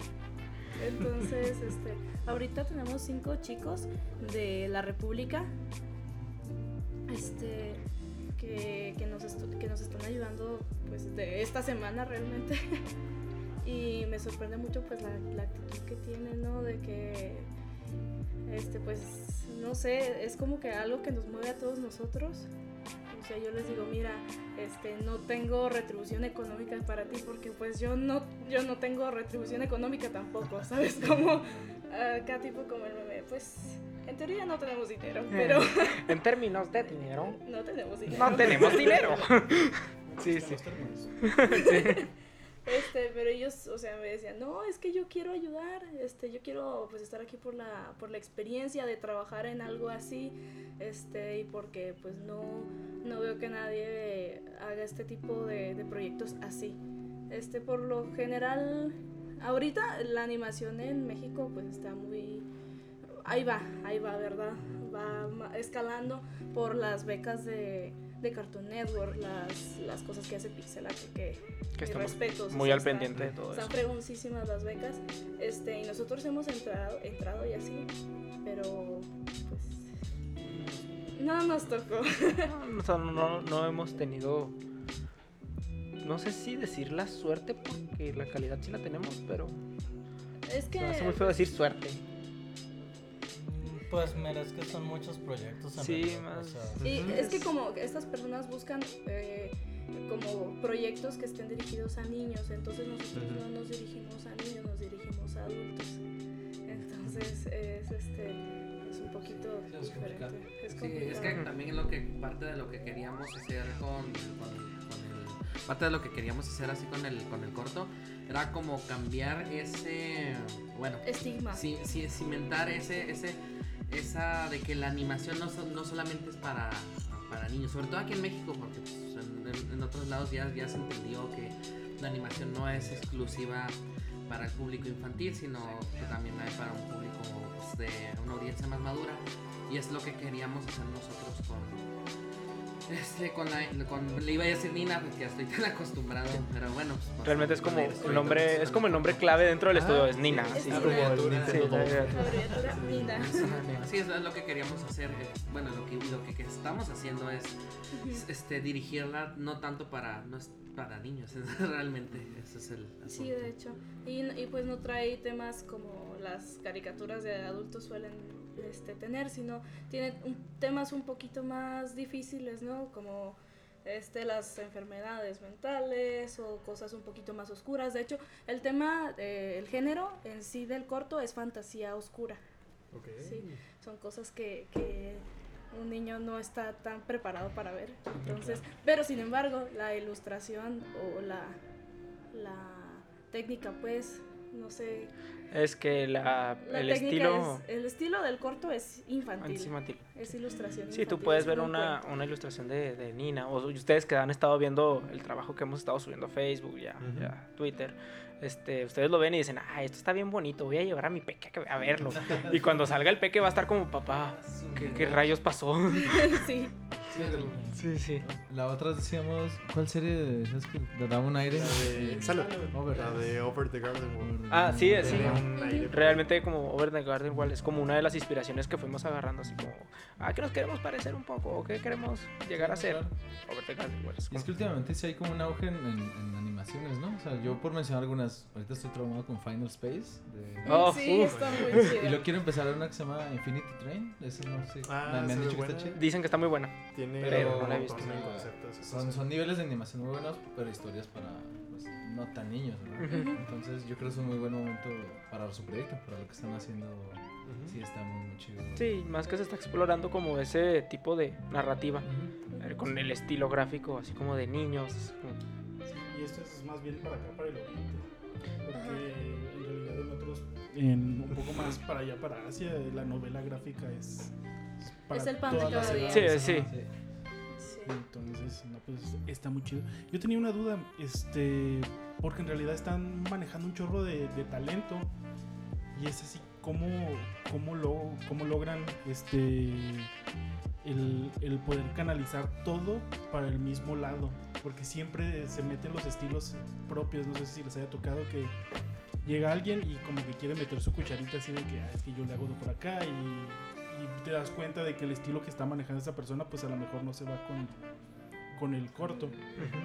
Speaker 4: Entonces, este, ahorita tenemos cinco chicos de la República, este, que, que nos, que nos están ayudando, pues, de esta semana realmente. y me sorprende mucho pues la, la actitud que tiene, ¿no? De que, este, pues, no sé, es como que algo que nos mueve a todos nosotros. O sea, yo les digo, mira, este, no tengo retribución económica para ti porque pues yo no, yo no tengo retribución económica tampoco, ¿sabes? Como acá tipo como el meme, pues en teoría no tenemos dinero, pero
Speaker 3: En términos de dinero,
Speaker 4: no tenemos dinero.
Speaker 3: no tenemos dinero. Sí, sí.
Speaker 8: Los términos.
Speaker 4: Este, pero ellos, o sea, me decían, no, es que yo quiero ayudar, este, yo quiero pues estar aquí por la, por la experiencia de trabajar en algo así, este, y porque pues no, no veo que nadie haga este tipo de, proyectos así. Este, por lo general, ahorita la animación en México pues está muy, ahí va, ahí va, ¿verdad? Va escalando por las becas de, de Cartoon Network, las, las cosas que hace Pixel Art, que,
Speaker 3: Que estamos
Speaker 4: respetos,
Speaker 3: muy
Speaker 4: o sea,
Speaker 3: al
Speaker 4: está-
Speaker 3: pendiente de todo
Speaker 4: Están
Speaker 3: eso.
Speaker 4: fregoncísimas las becas. Este, y nosotros hemos entrado, entrado y así, pero pues no nos tocó.
Speaker 3: No, o sea, no, no hemos tenido. No sé si decir la suerte, porque la calidad sí la tenemos, pero.
Speaker 4: Es que
Speaker 3: hace muy feo decir suerte.
Speaker 2: Pues mira, es que son muchos proyectos. en
Speaker 3: Sí,
Speaker 2: realidad,
Speaker 3: más-
Speaker 2: o sea,
Speaker 4: y es que como estas personas buscan eh, como proyectos que estén dirigidos a niños, entonces nosotros no nos dirigimos a niños, nos dirigimos a adultos. Entonces es este es un poquito
Speaker 7: Sí, es complicado.
Speaker 4: diferente. Es
Speaker 1: Sí, es que también lo que parte de lo que queríamos hacer con, con, con el parte de lo que queríamos hacer así con el con el corto era como cambiar ese bueno
Speaker 4: estigma.
Speaker 1: ci- ci- cimentar ese ese esa de que la animación no, so- no solamente es para para niños sobre todo aquí en México porque pues, en, en- en otros lados ya ya se entendió que la animación no es exclusiva para el público infantil sino que también hay para un público pues, de una audiencia más madura. Y es lo que queríamos hacer nosotros con este con la con le iba a decir Nina porque ya estoy tan acostumbrado pero bueno pues,
Speaker 3: Realmente es como
Speaker 1: el
Speaker 3: nombre,
Speaker 1: pues,
Speaker 3: es como el nombre clave dentro del estudio, es Nina.
Speaker 4: Es
Speaker 3: sí.
Speaker 1: Abreviatura.
Speaker 4: Nina.
Speaker 1: Eso es lo que queríamos hacer. eh, Bueno, lo que, lo que, que estamos haciendo es este, dirigirla no tanto para, no es para niños, es realmente ese es el asunto.
Speaker 4: Sí, de hecho. Y, y pues no trae temas como las caricaturas de adultos suelen este, tener, sino tiene un- temas un poquito más difíciles, ¿no? Como este, las enfermedades mentales o cosas un poquito más oscuras. De hecho, el tema, eh, el género en sí del corto es fantasía oscura.
Speaker 5: Ok.
Speaker 4: Sí, son cosas que, que un niño no está tan preparado para ver. Entonces, pero sin embargo, la ilustración o la, la técnica, pues, no sé,
Speaker 3: Es que la,
Speaker 4: la
Speaker 3: el estilo
Speaker 4: es, el estilo del corto es infantil,
Speaker 3: es infantil.
Speaker 4: es ilustración.
Speaker 3: Sí, tú
Speaker 4: infantil,
Speaker 3: puedes
Speaker 4: es
Speaker 3: ver una,
Speaker 4: cuento.
Speaker 3: una ilustración de, de Nina, o ustedes que han estado viendo el trabajo que hemos estado subiendo a Facebook, ya, ya Twitter, este, ustedes lo ven y dicen, ah, esto está bien bonito, voy a llevar a mi peque a que- a verlo. y cuando salga el peque va a estar como, papá, ¿qué, qué rayos pasó?
Speaker 4: sí,
Speaker 3: sí, sí.
Speaker 7: La otra decíamos, ¿cuál serie de esas que te daba un aire?
Speaker 5: La de Salud.
Speaker 7: Over.
Speaker 5: La de Over the Garden Wall.
Speaker 3: Ah, sí, sí.
Speaker 5: Aire.
Speaker 3: Realmente como Over the Garden Wall es como una de las inspiraciones que fuimos agarrando, así como, ah, ¿qué nos queremos parecer un poco? ¿O qué queremos llegar a ser? Over the Garden Wall. es
Speaker 7: Y es
Speaker 3: como-
Speaker 7: que últimamente sí hay como un auge en, en- en animaciones, ¿no? O sea, yo por mencionar algunas, ahorita estoy traumado con Final Space. de-
Speaker 3: Oh,
Speaker 4: sí,
Speaker 3: uf.
Speaker 4: está muy
Speaker 7: Y luego quiero empezar a ver una que se llama Infinity Train. Eso no sé.
Speaker 5: Ah,
Speaker 7: me, han dicho que está.
Speaker 3: Dicen que está muy buena.
Speaker 5: Tiene
Speaker 3: Pero
Speaker 5: un
Speaker 3: no la he visto.
Speaker 5: conceptos.
Speaker 7: Son, son niveles de animación muy buenos, pero historias para pues, no tan niños.
Speaker 3: Ujú.
Speaker 7: Entonces yo creo que es un muy buen momento para su proyecto, para lo que están haciendo.
Speaker 5: Ujú.
Speaker 7: Sí, está muy, muy chido.
Speaker 3: Sí, más que se está explorando como ese tipo de narrativa,
Speaker 7: Ujú.
Speaker 3: eh, con el estilo gráfico así como de niños.
Speaker 8: Sí, y esto es más bien para acá, para el oriente. Porque en realidad en otros, en un poco más para allá, para Asia, la novela gráfica es para
Speaker 4: Es el pan de cada día.
Speaker 3: Sí, sí.
Speaker 4: Sí.
Speaker 8: Entonces, no, pues está muy chido. Yo tenía una duda, este, porque en realidad están manejando un chorro de, de talento y es así cómo, cómo, lo, cómo logran este el, el poder canalizar todo para el mismo lado, porque siempre se meten los estilos propios, no sé si les haya tocado que llega alguien y como que quiere meter su cucharita así de que "Ah, es que yo le hago de por acá y te das cuenta de que el estilo que está manejando esa persona pues a lo mejor no se va con con el corto.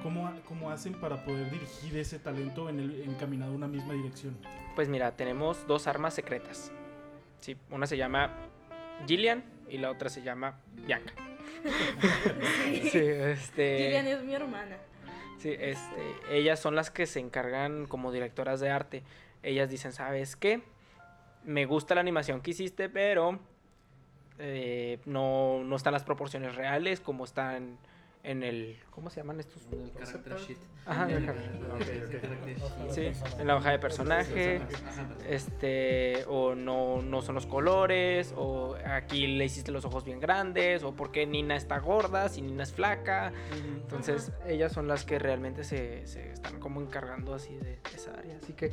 Speaker 8: ¿Cómo, cómo hacen para poder dirigir ese talento en el, encaminado a una misma dirección?
Speaker 3: Pues mira, tenemos dos armas secretas. Sí, una se llama Gillian y la otra se llama Bianca. Sí, este.
Speaker 4: Gillian es mi hermana.
Speaker 3: Sí, este, ellas son las que se encargan como directoras de arte. Ellas dicen, ¿sabes qué? Me gusta la animación que hiciste, pero eh, no, no están las proporciones reales como están en el... ¿Cómo se llaman estos?
Speaker 1: El character sheet.
Speaker 3: Ajá, en el
Speaker 1: sheet.
Speaker 3: Sí, en la hoja de personaje.
Speaker 1: Ajá,
Speaker 3: Este, o no, no son los colores, o aquí le hiciste los ojos bien grandes, o por qué Nina está gorda si Nina es flaca. Entonces, ellas son las que realmente se, se están como encargando así de esa área. Así que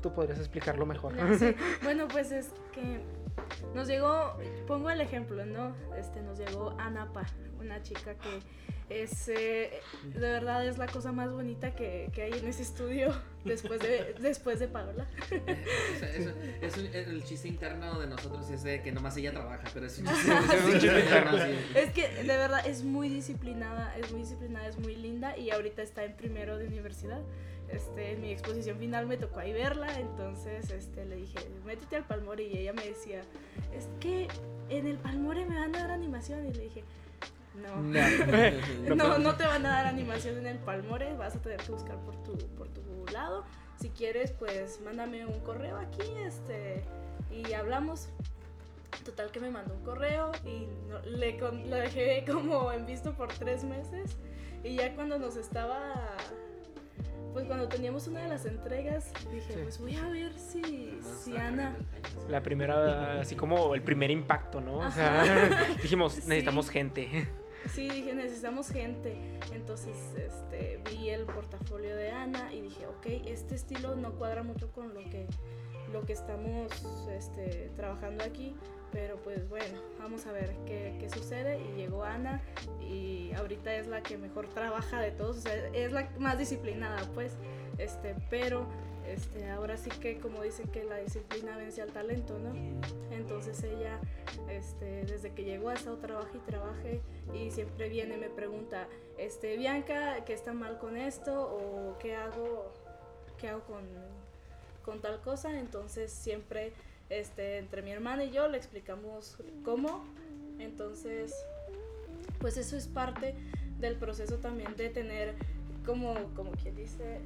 Speaker 3: tú podrías explicarlo mejor.
Speaker 4: Sí, Bueno, pues es que nos llegó, pongo el ejemplo, ¿no? Este, nos llegó Anapa, una chica que es, eh, de verdad es la cosa más bonita que, que hay en ese estudio después de, después de Paola.
Speaker 1: O sea, eso- es un- el chiste interno de nosotros es de que nomás ella trabaja, pero es un chiste, es un chiste interno, sí.
Speaker 4: Es que de verdad es muy disciplinada, es muy disciplinada, es muy linda y ahorita está en primero de universidad. Este, en mi exposición final me tocó ahí verla, entonces este, le dije, métete al Palmore y ella me decía, es que en el Palmore me van a dar animación y le dije, no,
Speaker 3: No.
Speaker 4: no, no te van a dar animación en el Palmore, vas a tener que buscar por tu, por tu lado. Si quieres, pues mándame un correo aquí este, y hablamos. Total que me mandó un correo y no- le, con- lo dejé como en visto por tres meses. Y ya cuando nos estaba, pues cuando teníamos una de las entregas, dije,
Speaker 3: Sí.
Speaker 4: pues voy a ver si, si Ana...
Speaker 3: La primera, así como el primer impacto, ¿no? O sea, dijimos,
Speaker 4: Sí.
Speaker 3: necesitamos gente.
Speaker 4: Sí, dije, necesitamos gente. Entonces, este, vi el portafolio de Ana y dije, ok, este estilo no cuadra mucho con lo que, lo que estamos este, trabajando aquí. Pero pues bueno, vamos a ver qué, qué sucede. Y llegó Ana y ahorita es la que mejor trabaja de todos. O sea, es la más disciplinada, pues. Este, pero este, ahora sí que como dicen que la disciplina vence al talento, ¿no? Entonces ella, este, desde que llegó ha estado trabaje y trabaje y siempre viene y me pregunta, este, Bianca, ¿qué está mal con esto? o qué hago, qué hago con, con tal cosa. Entonces siempre, este, entre mi hermana y yo le explicamos cómo. Entonces, pues eso es parte del proceso también de tener como, como quien dice,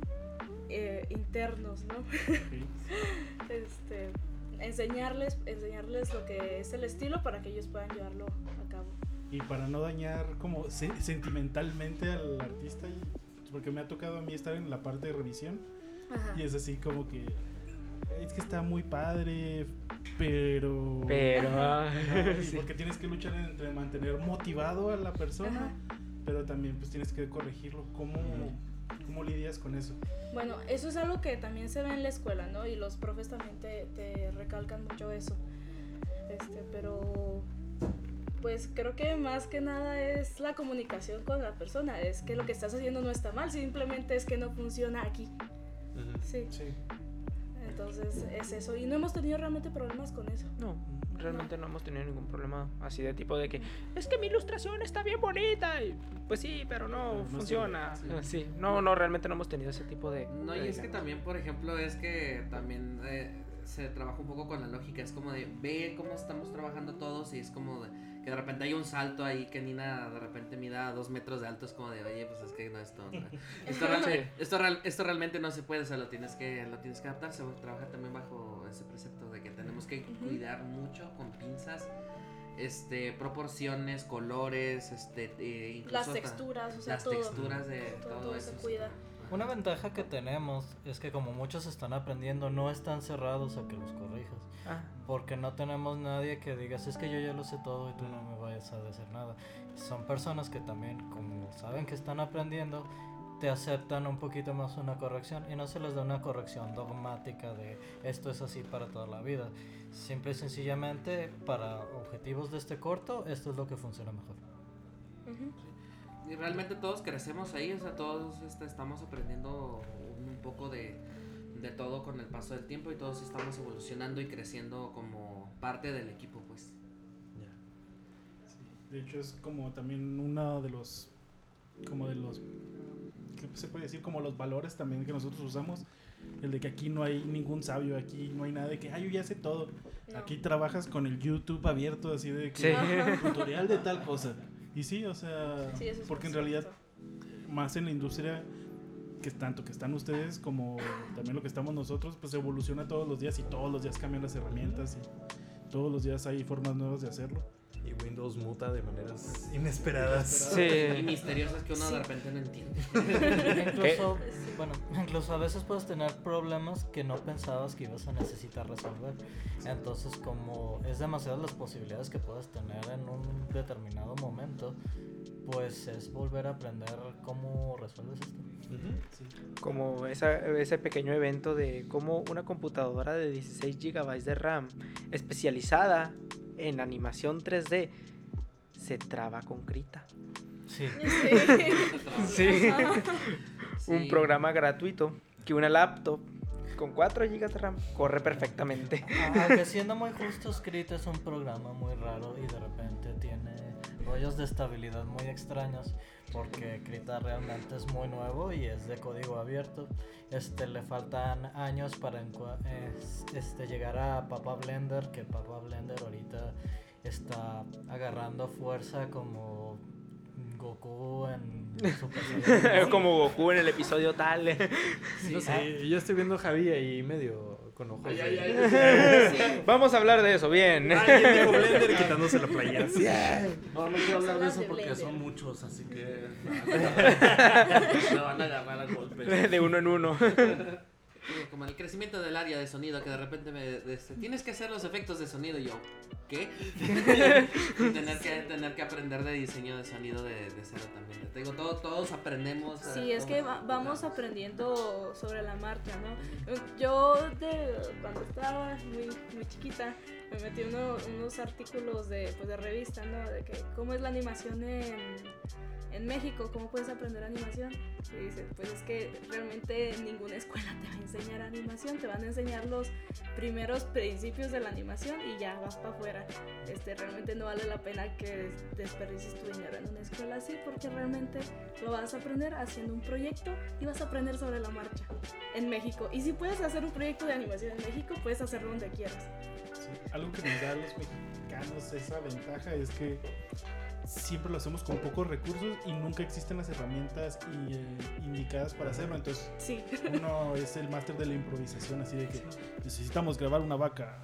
Speaker 4: eh, internos, ¿no? este, enseñarles, enseñarles lo que es el estilo para que ellos puedan llevarlo a cabo.
Speaker 8: Y para no dañar como se- sentimentalmente al artista, porque me ha tocado a mí estar en la parte de revisión
Speaker 4: Ajá.
Speaker 8: y es así como que es que está muy padre, pero
Speaker 3: Pero,
Speaker 8: Ajá, y
Speaker 3: sí.
Speaker 8: porque tienes que luchar entre mantener motivado a la persona,
Speaker 4: Ajá.
Speaker 8: pero también pues tienes que corregirlo. ¿Cómo, cómo lidias con eso?
Speaker 4: Bueno, eso es algo que también se ve en la escuela, ¿no? Y los profes también te, te recalcan mucho eso. Este, pero pues creo que más que nada es la comunicación con la persona. Es que lo que estás haciendo no está mal, simplemente es que no funciona aquí. Sí,
Speaker 8: Sí.
Speaker 4: Entonces es eso. Y no hemos tenido realmente problemas con eso.
Speaker 3: No, realmente no hemos tenido ningún problema así de tipo de que es que mi ilustración está bien bonita. Y, pues sí, pero no
Speaker 8: No
Speaker 3: funciona.
Speaker 1: sirve,
Speaker 3: Sí, no, no, realmente no hemos tenido ese tipo de.
Speaker 1: No, y
Speaker 3: de
Speaker 1: es que también, por ejemplo, es que también eh, se trabaja un poco con la lógica. Es como de ve cómo estamos trabajando todos y es como de que de repente hay un salto ahí que Nina de repente mida dos metros de alto. Es como de, oye, pues es que no, esto, no- esto, real-
Speaker 3: Sí.
Speaker 1: esto, real- esto realmente no se puede. O sea, lo tienes que, lo tienes que adaptar. Se trabaja también bajo ese precepto de que tenemos que cuidar mucho con pinzas. Este, proporciones, colores, este, eh, incluso
Speaker 4: Las texturas, o sea,
Speaker 1: las
Speaker 4: todo.
Speaker 1: texturas de
Speaker 4: todo,
Speaker 1: todo,
Speaker 4: todo
Speaker 1: eso.
Speaker 4: se cuida.
Speaker 2: Una ventaja que tenemos es que como muchos están aprendiendo, no están cerrados a que los corrijas. Porque no tenemos nadie que digas, es que yo ya lo sé todo y tú no me vayas a decir nada. Son personas que también, como saben que están aprendiendo, te aceptan un poquito más una corrección y no se les da una corrección dogmática de esto es así para toda la vida. Simple y sencillamente, para objetivos de este corto, esto es lo que funciona mejor.
Speaker 4: Ujú.
Speaker 1: Y realmente todos crecemos ahí, o sea, todos este, estamos aprendiendo un poco de, de todo con el paso del tiempo y todos estamos evolucionando y creciendo como parte del equipo, pues.
Speaker 8: De hecho es como también uno de los como de los, ¿qué se puede decir? Como los valores también que nosotros usamos. El de que aquí no hay ningún sabio, aquí no hay nada de que, ay, yo ya sé todo.
Speaker 4: No.
Speaker 8: Aquí trabajas con el YouTube abierto, así de que
Speaker 3: Sí.
Speaker 8: Tutorial de tal cosa. Y sí, o sea,
Speaker 4: Sí, eso es
Speaker 8: porque en
Speaker 4: cierto.
Speaker 8: realidad más en la industria que tanto que están ustedes como también lo que estamos nosotros, pues evoluciona todos los días y todos los días cambian las herramientas y todos los días hay formas nuevas de hacerlo.
Speaker 5: Y Windows muta de maneras inesperadas.
Speaker 1: Y
Speaker 3: Sí.
Speaker 1: misteriosas que uno de repente no entiende.
Speaker 2: Incluso, bueno, incluso a veces puedes tener problemas que no pensabas que ibas a necesitar resolver. Entonces, como es demasiadas las posibilidades que puedes tener en un determinado momento, pues es volver a aprender cómo resuelves esto.
Speaker 3: Como esa- ese pequeño evento de cómo una computadora de 16 GB de RAM especializada en animación 3D se traba con Krita.
Speaker 2: Sí.
Speaker 3: Sí.
Speaker 4: Ajá.
Speaker 3: Un
Speaker 1: Sí.
Speaker 3: programa gratuito que una laptop con 4 GB de RAM corre perfectamente.
Speaker 2: Aunque siendo muy justo, Scrit es un programa muy raro y de repente tiene rollos de estabilidad muy extraños porque Krita realmente es muy nuevo y es de código abierto. Este le faltan años para este, llegar a Papa Blender, que Papa Blender ahorita está agarrando fuerza como Goku en Super Saiyan.
Speaker 3: Como Goku en el episodio tal.
Speaker 5: No sé, yo estoy viendo a Javi ahí medio con ojos.
Speaker 9: Ay, ay, ay.
Speaker 3: Vamos a hablar de eso, bien.
Speaker 5: Ay, el dijo Blender quitándose la playera. Sí.
Speaker 9: No, no quiero hablar de eso porque son muchos, así que me van a agarrar a golpes.
Speaker 3: De uno en uno.
Speaker 1: Como el crecimiento del área de sonido, que de repente me este, tienes que hacer los efectos de sonido y yo, ¿qué? y tener que, tener que aprender de diseño de sonido de, de cero también. Te digo, todo- todos aprendemos. eh,
Speaker 4: Sí, es que va- vamos aprendiendo sobre la marcha, ¿no? Yo de, cuando estaba muy, muy chiquita me metí uno- unos artículos de, pues, de revista, ¿no? De que cómo es la animación en, en México, cómo puedes aprender animación. Y dice, pues es que realmente ninguna escuela te va a enseñar animación, te van a enseñar los primeros principios de la animación y ya vas para afuera. Este, realmente no vale la pena que des- desperdicies tu dinero en una escuela así porque realmente lo vas a aprender haciendo un proyecto y vas a aprender sobre la marcha en México. Y si puedes hacer un proyecto de animación en México, puedes hacerlo donde quieras.
Speaker 8: Sí, Algo que nos da a los mexicanos esa ventaja es que siempre lo hacemos con pocos recursos y nunca existen las herramientas y, eh, indicadas para hacerlo. Entonces
Speaker 4: Sí.
Speaker 8: uno es el máster de la improvisación, así de que necesitamos grabar una vaca,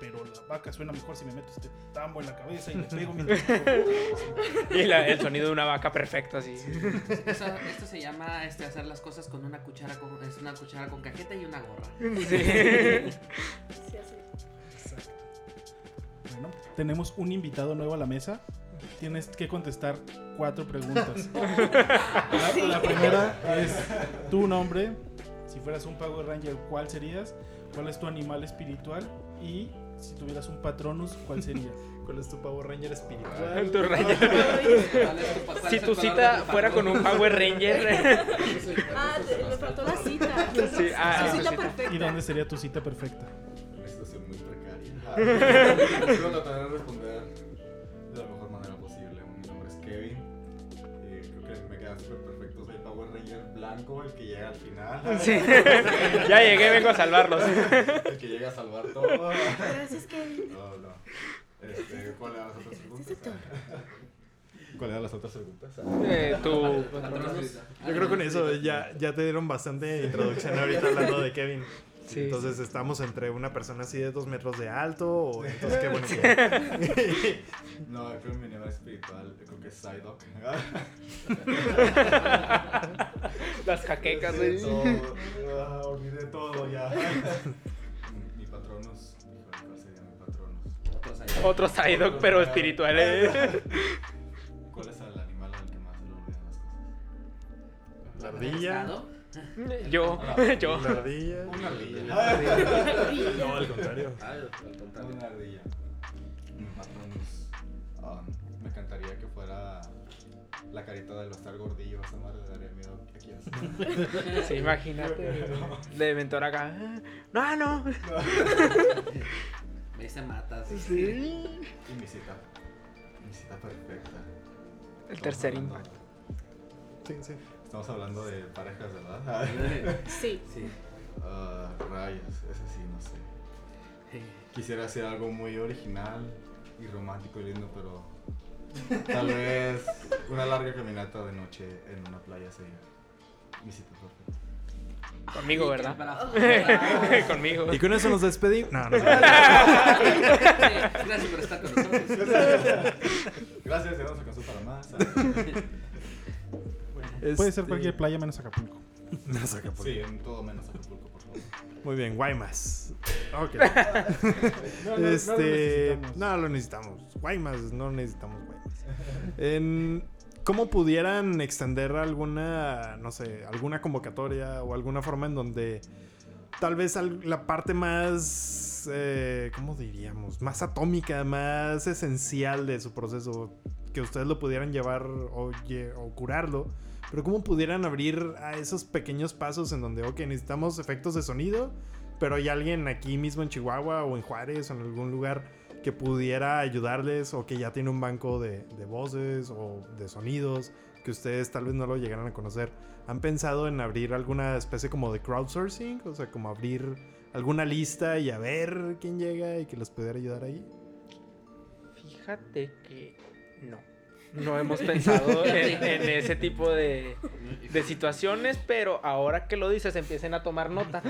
Speaker 8: pero la vaca suena mejor si me meto este tambo en la cabeza y le pego mientras...
Speaker 3: Y la- el sonido de una vaca perfecto así.
Speaker 1: Eso- esto se llama este, hacer las cosas con una cuchara con, es una cuchara con cajeta y una gorra.
Speaker 3: Sí.
Speaker 4: Sí, así.
Speaker 8: Bueno, tenemos un invitado nuevo a la mesa. Tienes que contestar cuatro preguntas. La, la primera es tu nombre. Si fueras un Power Ranger, ¿cuál serías? ¿Cuál es tu animal espiritual? Y si tuvieras un Patronus, ¿cuál sería?
Speaker 5: ¿Cuál es tu Power Ranger espiritual?
Speaker 3: Tu Ranger.
Speaker 1: ¿Cuál es tu pa- cuál
Speaker 3: Si tu cita fuera con un Power Ranger.
Speaker 4: Ah, me faltó la cita.
Speaker 3: Sí, ah,
Speaker 4: cita
Speaker 3: cita.
Speaker 4: perfecta.
Speaker 8: ¿Y dónde sería tu cita perfecta?
Speaker 10: Una situación muy precaria. Quiero tratar de responder de la mejor manera posible. Mi nombre es Kevin. Eh, creo que me queda súper perfecto. Soy el Power Ranger blanco, el que llega al final.
Speaker 3: Sí. Ya llegué, vengo a salvarlos.
Speaker 10: El que llega a salvar todo.
Speaker 4: Gracias, Kevin.
Speaker 10: No, no. Este, ¿Cuáles eran las otras preguntas? ¿Cuáles eran las otras preguntas?
Speaker 3: Eh, tu.
Speaker 1: Patronus.
Speaker 5: Yo creo que con eso ya, ya te dieron bastante introducción ahorita hablando de Kevin.
Speaker 3: Sí.
Speaker 5: Entonces estamos entre una persona así de dos metros de alto o entonces qué bonito.
Speaker 10: No, creo que mi animal espiritual, creo que es Psyduck.
Speaker 3: Las jaquecas, güey.
Speaker 10: todo. Ah, olvidé todo ya. mi patronus. ¿cuál sería mi patronus?
Speaker 3: Otro Psyduck, pero espiritual. eh.
Speaker 10: ¿Cuál es el animal al que más se le olvidan las cosas?
Speaker 5: La ardilla.
Speaker 3: Yo, yo.
Speaker 5: La ardilla.
Speaker 10: Una ardilla.
Speaker 5: No, al contrario.
Speaker 9: Ah, al contrario.
Speaker 10: Una ardilla. Mi patronus. ah, me encantaría que fuera la carita del estar gordillo. Esa madre le daría miedo a quien
Speaker 3: Sí, imagínate. De mentor acá. No, no.
Speaker 1: Me dice matas.
Speaker 10: Y mi cita. Mi cita perfecta.
Speaker 3: El tercer impacto.
Speaker 5: Sí, sí.
Speaker 10: Estamos hablando de parejas, ¿verdad?
Speaker 4: Sí.
Speaker 1: Sí.
Speaker 10: Ah, rayos, ese sí, no sé. Quisiera hacer algo muy original y romántico y lindo, pero tal vez una larga caminata de noche en una playa sería mi sitio perfecto.
Speaker 3: Conmigo,
Speaker 1: Ay,
Speaker 3: ¿verdad? Conmigo.
Speaker 5: Y con eso nos despedimos. No, no.
Speaker 1: Gracias por estar con nosotros.
Speaker 10: Gracias, se alcanzó para más.
Speaker 8: Puede ser
Speaker 5: Este,
Speaker 8: cualquier playa menos Acapulco.
Speaker 5: Qué por-
Speaker 10: Sí, en todo menos Acapulco, por favor.
Speaker 5: Muy bien, Guaymas. Ok.
Speaker 8: No, no, no lo
Speaker 5: este.
Speaker 8: necesitamos.
Speaker 5: No, lo necesitamos. Guaymas, no necesitamos Guaymas. En, ¿Cómo pudieran extender alguna, no sé, alguna convocatoria o alguna forma en donde tal vez la parte más, eh, ¿cómo diríamos? Más atómica, más esencial de su proceso, que ustedes lo pudieran llevar o, o curarlo, pero cómo pudieran abrir a esos pequeños pasos en donde, ok, necesitamos efectos de sonido, pero hay alguien aquí mismo en Chihuahua o en Juárez o en algún lugar que pudiera ayudarles o que ya tiene un banco de, voces o de sonidos que ustedes tal vez no lo llegaran a conocer. ¿Han pensado en abrir alguna especie como de crowdsourcing? O sea, como abrir alguna lista y a ver quién llega y que les pudiera ayudar ahí.
Speaker 3: Fíjate que no. No hemos pensado en, en ese tipo de, de situaciones, pero ahora que lo dices, empiecen a tomar nota.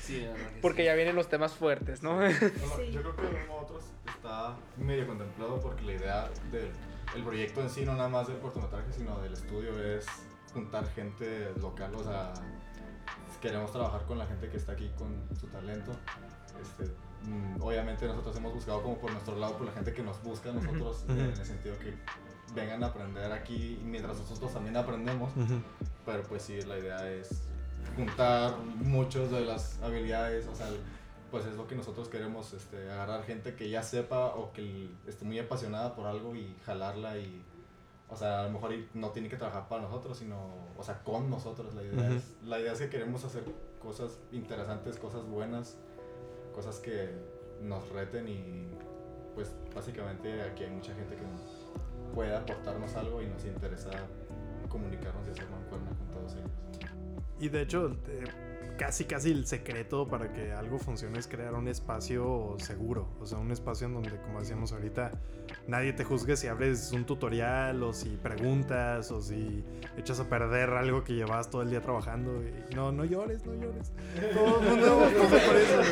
Speaker 1: Sí,
Speaker 3: Porque
Speaker 1: sí.
Speaker 3: ya vienen los temas fuertes, ¿no?
Speaker 4: Sí.
Speaker 10: Yo creo que uno u otros está medio contemplado porque la idea del el proyecto en sí, no nada más del cortometraje, sino del estudio, es juntar gente local. O sea, queremos trabajar con la gente que está aquí con su talento. Este, obviamente nosotros hemos buscado como por nuestro lado, por la gente que nos busca nosotros,
Speaker 5: Ujú.
Speaker 10: en el sentido que vengan a aprender aquí mientras nosotros también aprendemos. Pero pues sí, la idea es juntar muchas de las habilidades, o sea, pues es lo que nosotros queremos, este, agarrar gente que ya sepa o que esté muy apasionada por algo y jalarla y, o sea, a lo mejor no tiene que trabajar para nosotros, sino, o sea, con nosotros. La idea,
Speaker 5: Ujú.
Speaker 10: es, la idea es que queremos hacer cosas interesantes, cosas buenas, cosas que nos reten y, pues básicamente aquí hay mucha gente que puede aportarnos algo y nos interesa comunicarnos y hacer mancuerna con todos ellos.
Speaker 5: Y de hecho, eh, casi casi el secreto para que algo funcione es crear un espacio seguro. O sea, un espacio en donde, como decíamos ahorita, nadie te juzgue si abres un tutorial o si preguntas o si echas a perder algo que llevas todo el día trabajando. Y no, no llores, no llores. Todo el mundo por eso.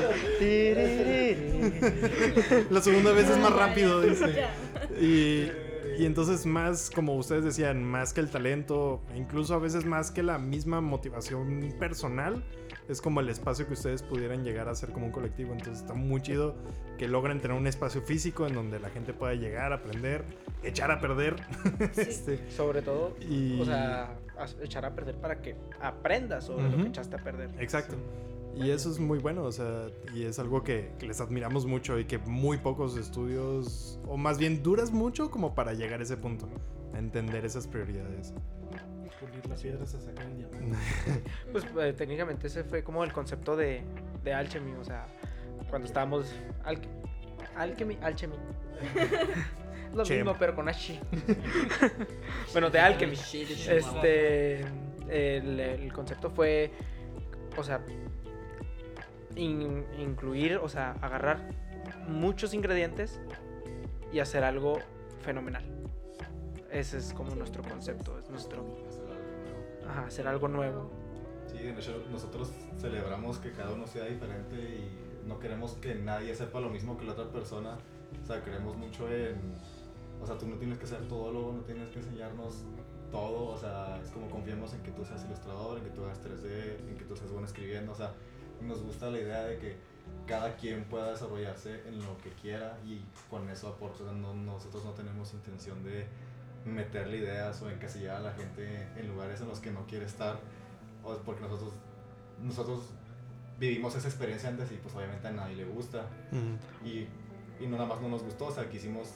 Speaker 5: La segunda vez es más rápido, dice. Y, y entonces más, como ustedes decían, más que el talento, e incluso a veces más que la misma motivación personal, es como el espacio que ustedes pudieran llegar a ser como un colectivo. Entonces está muy chido que logren tener un espacio físico en donde la gente pueda llegar, aprender, echar a perder. este,
Speaker 3: Sobre todo,
Speaker 5: y...
Speaker 3: o sea, as- echar a perder para que aprendas sobre lo
Speaker 5: Ujú.
Speaker 3: que echaste a perder.
Speaker 5: Exacto. Y eso es muy bueno, o sea, y es algo que, que les admiramos mucho y que muy pocos estudios, o más bien duras mucho como para llegar a ese punto, a entender esas prioridades.
Speaker 8: Pulir las piedras a sacar el diamante.
Speaker 3: Pues eh, técnicamente ese fue como el concepto de, de Alchemy, o sea, cuando estábamos... Al, alchemy, Alchemy. Lo
Speaker 5: Chem.
Speaker 3: mismo, pero con H. bueno, de Alchemy. Este, el, el concepto fue, o sea, in- incluir, o sea, agarrar muchos ingredientes y hacer algo fenomenal. Ese es como nuestro concepto, es nuestro,
Speaker 10: Hacer algo nuevo.
Speaker 3: ajá, hacer algo nuevo.
Speaker 10: Sí, de hecho nosotros celebramos que cada uno sea diferente y no queremos que nadie sepa lo mismo que la otra persona. O sea, creemos mucho en... O sea, tú no tienes que ser todólogo, no tienes que enseñarnos todo. O sea, es como confiamos en que tú seas ilustrador, en que tú hagas 3D, en que tú seas bueno escribiendo. O sea, nos gusta la idea de que cada quien pueda desarrollarse en lo que quiera y con eso aporta. No- nosotros no tenemos intención de meterle ideas o encasillar a la gente en lugares en los que no quiere estar o porque nosotros nosotros vivimos esa experiencia antes y pues obviamente a nadie le gusta y, y no nada más no nos gustó, o sea, quisimos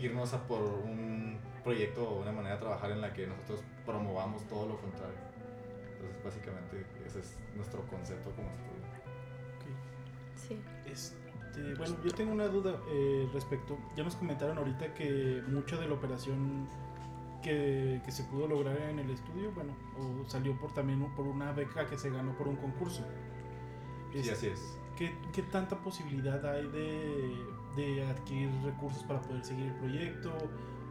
Speaker 10: irnos a por un proyecto o una manera de trabajar en la que nosotros promovamos todo lo contrario. Entonces, básicamente, ese es nuestro concepto como estudio.
Speaker 4: Sí.
Speaker 8: Este, bueno, yo tengo una duda eh, respecto. Ya nos comentaron ahorita que mucho de la operación que, que se pudo lograr en el estudio, bueno, o salió por también por una beca que se ganó por un concurso.
Speaker 10: Sí,
Speaker 8: Este,
Speaker 10: así es.
Speaker 8: ¿Qué, qué tanta posibilidad hay de, de adquirir recursos para poder seguir el proyecto?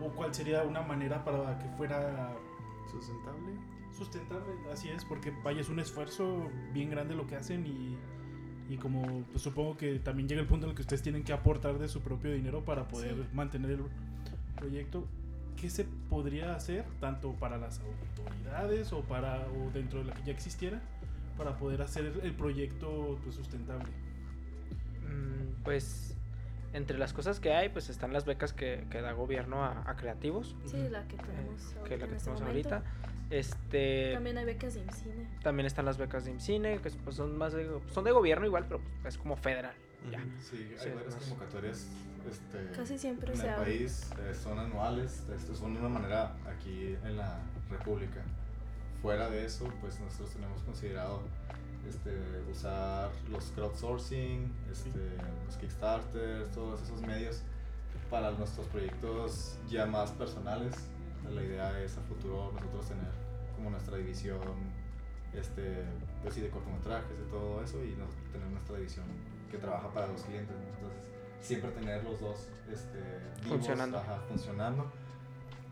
Speaker 8: ¿O cuál sería una manera para que fuera
Speaker 5: ¿Sustentable?
Speaker 8: Sustentable? Así es, porque vaya, es un esfuerzo bien grande lo que hacen y, y como pues, supongo que también llega el punto en el que ustedes tienen que aportar de su propio dinero para poder
Speaker 4: Sí.
Speaker 8: mantener el proyecto. ¿Qué se podría hacer tanto para las autoridades o para o dentro de la que ya existiera para poder hacer el proyecto pues, sustentable?
Speaker 3: Mm, Pues entre las cosas que hay, pues están las becas que, que da gobierno a, a creativos,
Speaker 4: Sí, la que
Speaker 3: eh,
Speaker 4: tenemos
Speaker 3: que es la que
Speaker 4: este
Speaker 3: tenemos
Speaker 4: momento.
Speaker 3: Este,
Speaker 4: También hay becas de IMCINE.
Speaker 3: también están las becas de IMCINE, que pues, son más de, son de gobierno igual, pero es como federal. Ya.
Speaker 10: Sí, hay
Speaker 3: Sí,
Speaker 10: varias
Speaker 3: más.
Speaker 10: convocatorias este,
Speaker 4: Casi siempre
Speaker 10: en
Speaker 4: se
Speaker 10: el
Speaker 4: abre.
Speaker 10: país, eh, son anuales, esto son de una manera aquí en la República. Fuera de eso, pues nosotros tenemos considerado este, usar los crowdsourcing, este, los Kickstarters, todos esos medios para nuestros proyectos ya más personales. La idea es a futuro nosotros tener como nuestra división este, pues sí, de cortometrajes, de todo eso, y tener nuestra división que trabaja para los clientes. ¿no? Entonces, siempre tener los dos este, vivos,
Speaker 3: Funcionando.
Speaker 10: ajá, funcionando.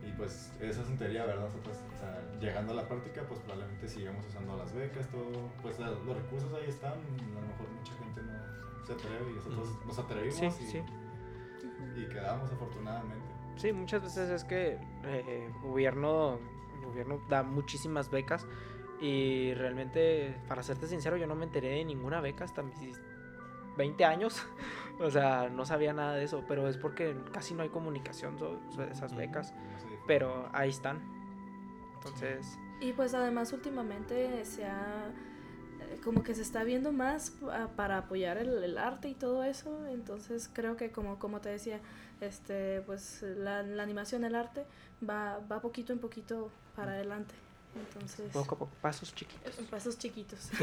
Speaker 10: Y pues esa es en teoría, ¿verdad? Nosotros, o sea, llegando a la práctica, pues probablemente sigamos usando las becas, todo, pues los recursos ahí están, a lo mejor mucha gente no se atreve y nosotros nos atrevimos
Speaker 3: Sí,
Speaker 10: y,
Speaker 3: sí.
Speaker 10: y quedamos afortunadamente.
Speaker 3: Sí, muchas veces es que eh, gobierno, el gobierno da muchísimas becas y realmente, para serte sincero, yo no me enteré de ninguna beca hasta mis 20 años. o sea, no sabía nada de eso, pero es porque casi no hay comunicación so- sobre esas becas, pero ahí están. Entonces,
Speaker 4: Y pues además últimamente se ha eh, como que se está viendo más pa- para apoyar el, el arte y todo eso, entonces creo que como, como te decía, este pues la, la animación, el arte va, va poquito en poquito para adelante. Entonces,
Speaker 3: poco a poco, pasos chiquitos.
Speaker 4: en pasos chiquitos.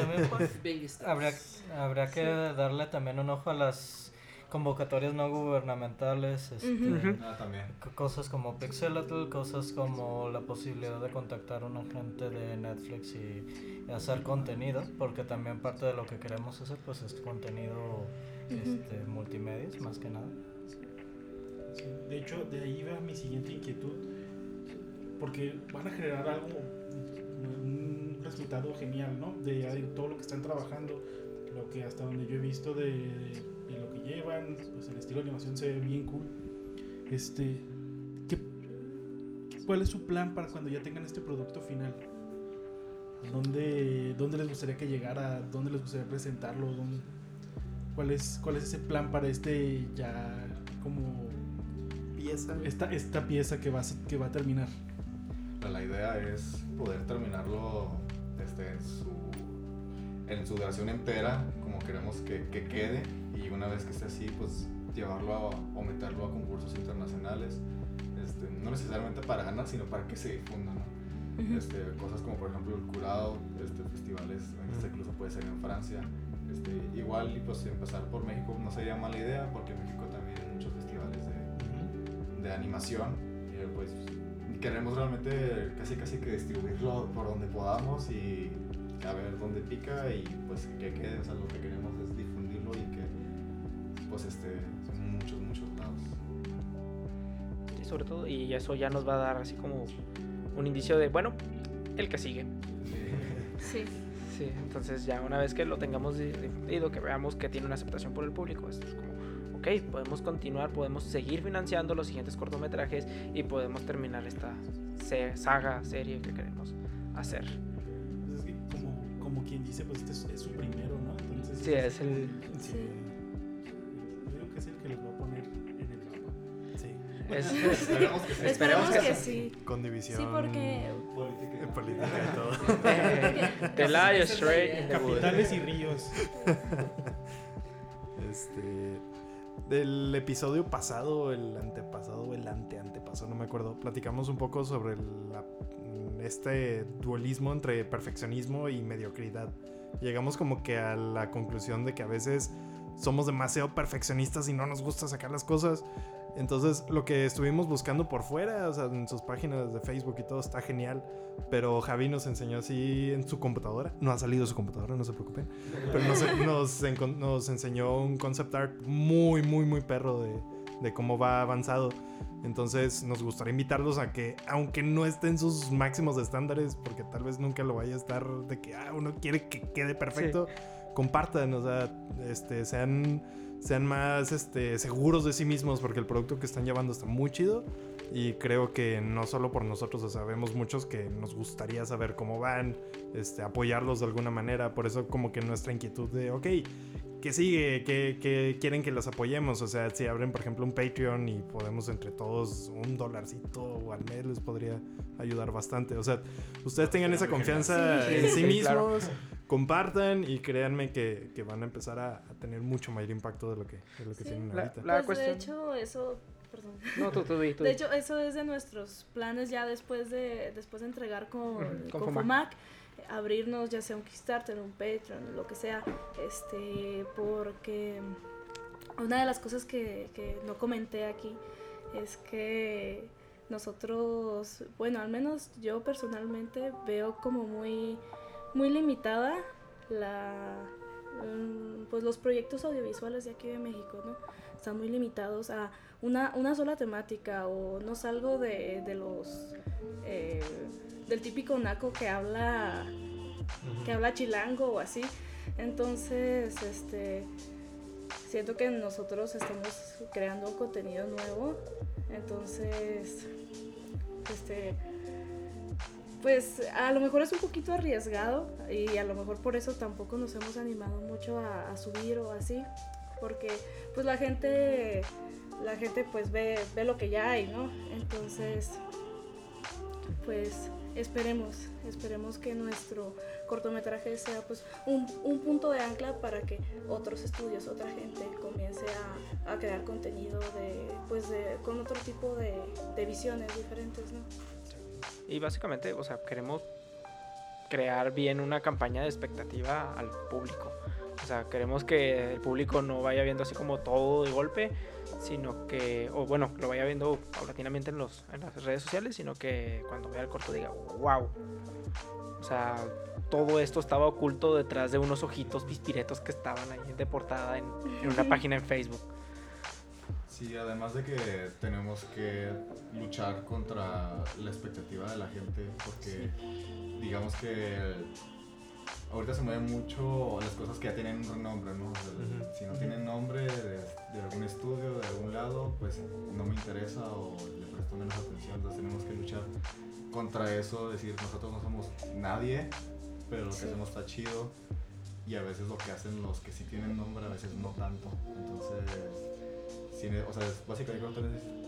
Speaker 2: Que darle también un ojo a las convocatorias no gubernamentales, este.
Speaker 10: Ah, también.
Speaker 2: cosas como Pixelatl, cosas como la posibilidad de contactar a un agente de Netflix y, y hacer contenido, porque también parte de lo que queremos hacer pues es contenido este, multimedia, más que nada.
Speaker 8: De hecho, de ahí va mi siguiente inquietud. Porque van a generar algo, un resultado genial, ¿no? De ahí todo lo que están trabajando, lo que hasta donde yo he visto de, de lo que llevan, pues el estilo de animación se ve bien cool. Este, ¿qué, ¿Cuál es su plan para cuando ya tengan este producto final? ¿Dónde, dónde les gustaría que llegara? ¿Dónde les gustaría presentarlo? ¿Dónde- cuál, es, ¿Cuál es ese plan para este ya como
Speaker 5: Pieza.
Speaker 8: esta, esta pieza que va, a, se- que va a terminar.
Speaker 10: La idea es poder terminarlo este, en, su, en su duración entera, como queremos que, que quede, y una vez que esté así, pues llevarlo a, o meterlo a concursos internacionales, este, no necesariamente para ganar, sino para que se difunda, ¿no? Este, cosas como por ejemplo el curado, este, festivales, este, incluso puede ser en Francia. Este, igual y pues empezar por México no sería mala idea porque México animación. Y pues queremos realmente casi casi que distribuirlo por donde podamos y a ver dónde pica y pues que quede. O sea, lo que queremos es difundirlo y que pues este, en muchos, muchos lados.
Speaker 3: Sí, sobre todo, y eso ya nos va a dar así como un indicio de, bueno, el que sigue.
Speaker 4: Sí.
Speaker 3: Sí, entonces ya una vez que lo tengamos di- difundido, que veamos que tiene una aceptación por el público, es como, ok, podemos continuar, podemos seguir financiando los siguientes cortometrajes y podemos terminar esta saga, serie que queremos hacer.
Speaker 8: Pues es que como, como quien dice, pues este es, es su primero, ¿no? Entonces,
Speaker 3: Sí, es el...
Speaker 4: Sí.
Speaker 8: Yo creo que es el que les va a poner en el mapa.
Speaker 5: Sí.
Speaker 3: es-
Speaker 10: Esperemos que sí.
Speaker 4: Esperemos que
Speaker 3: sí.
Speaker 4: sí.
Speaker 5: Con división.
Speaker 4: Sí, porque
Speaker 10: Política.
Speaker 5: eh, política y todo.
Speaker 3: The Lion Straight Wood.
Speaker 8: Capitales y ríos.
Speaker 5: Del episodio pasado, el antepasado, el anteantepasado, no me acuerdo. Platicamos un poco sobre este dualismo entre perfeccionismo y mediocridad. Llegamos como que a la conclusión de que a veces somos demasiado perfeccionistas y no nos gusta sacar las cosas. Entonces, lo que estuvimos buscando por fuera, o sea, en sus páginas de Facebook y todo, está genial. Pero Javi nos enseñó así en su computadora. No ha salido su computadora, no se preocupen. Pero nos, nos, nos enseñó un concept art muy, muy, muy perro de, de cómo va avanzado. Entonces, nos gustaría invitarlos a que, aunque no esté en sus máximos estándares, porque tal vez nunca lo vaya a estar de que ah, uno quiere que quede perfecto, compartan, o sea, este, sean, sean más este, seguros de sí mismos, porque el producto que están llevando está muy chido. Y creo que no solo por nosotros, o sea, vemos muchos que nos gustaría saber cómo van, este, apoyarlos de alguna manera. Por eso como que nuestra inquietud de, ok, ¿qué sigue? ¿Qué, qué quieren que los apoyemos? O sea, si abren, por ejemplo, un Patreon y podemos entre todos un dolarcito o al mes les podría ayudar bastante. O sea, ustedes tengan esa confianza
Speaker 3: Sí,
Speaker 5: en sí,
Speaker 3: sí,
Speaker 5: mismos,
Speaker 3: claro.
Speaker 5: Compartan y créanme que, que van a empezar a, a tener mucho mayor impacto de lo que, de lo que
Speaker 4: Sí.
Speaker 5: tienen
Speaker 3: La-
Speaker 5: ahorita.
Speaker 3: la-
Speaker 4: pues de hecho, eso. Perdón.
Speaker 3: No, tú, tú, tú
Speaker 4: De hecho, eso es de nuestros planes ya después de, después de entregar con,
Speaker 3: Ujú, con
Speaker 4: con
Speaker 3: FOMAC.
Speaker 4: FOMAC, abrirnos ya sea un Kickstarter, un Patreon, lo que sea, este, porque una de las cosas que, que no comenté aquí es que nosotros, bueno, al menos yo personalmente veo como muy, muy limitada la, mm, pues los proyectos audiovisuales de aquí de México, ¿no? Están muy limitados a una, una sola temática o no salgo de, de los eh, del típico naco que habla que habla chilango o así. Entonces este siento que nosotros estamos creando contenido nuevo. Entonces este pues a lo mejor es un poquito arriesgado y a lo mejor por eso tampoco nos hemos animado mucho a, a subir o así porque pues la gente la gente pues ve, ve lo que ya hay, ¿no? Entonces, pues esperemos, esperemos que nuestro cortometraje sea pues un, un punto de ancla para que otros estudios, otra gente comience a, a crear contenido de, pues con otro tipo de, de visiones diferentes, ¿no?
Speaker 3: Y básicamente, o sea, queremos crear bien una campaña de expectativa al público. O sea, queremos que el público no vaya viendo así como todo de golpe, sino que, o bueno, lo vaya viendo paulatinamente en, los, en las redes sociales, sino que cuando vea el corto diga, wow. O sea, todo esto estaba oculto detrás de unos ojitos pispiretos que estaban ahí de portada en, en una página en Facebook.
Speaker 10: Sí, además de que tenemos que luchar contra la expectativa de la gente, porque digamos que ahorita se mueven mucho las cosas que ya tienen un renombre, ¿no? O sea,
Speaker 5: Ujú.
Speaker 10: Si no tienen nombre de, de algún estudio, de algún lado, pues no me interesa o le presto menos atención, entonces tenemos que luchar contra eso, decir nosotros no somos nadie, pero lo que
Speaker 4: Sí.
Speaker 10: hacemos está chido y a veces lo que hacen los que sí tienen nombre, a veces no tanto, entonces sí, o sea, básicamente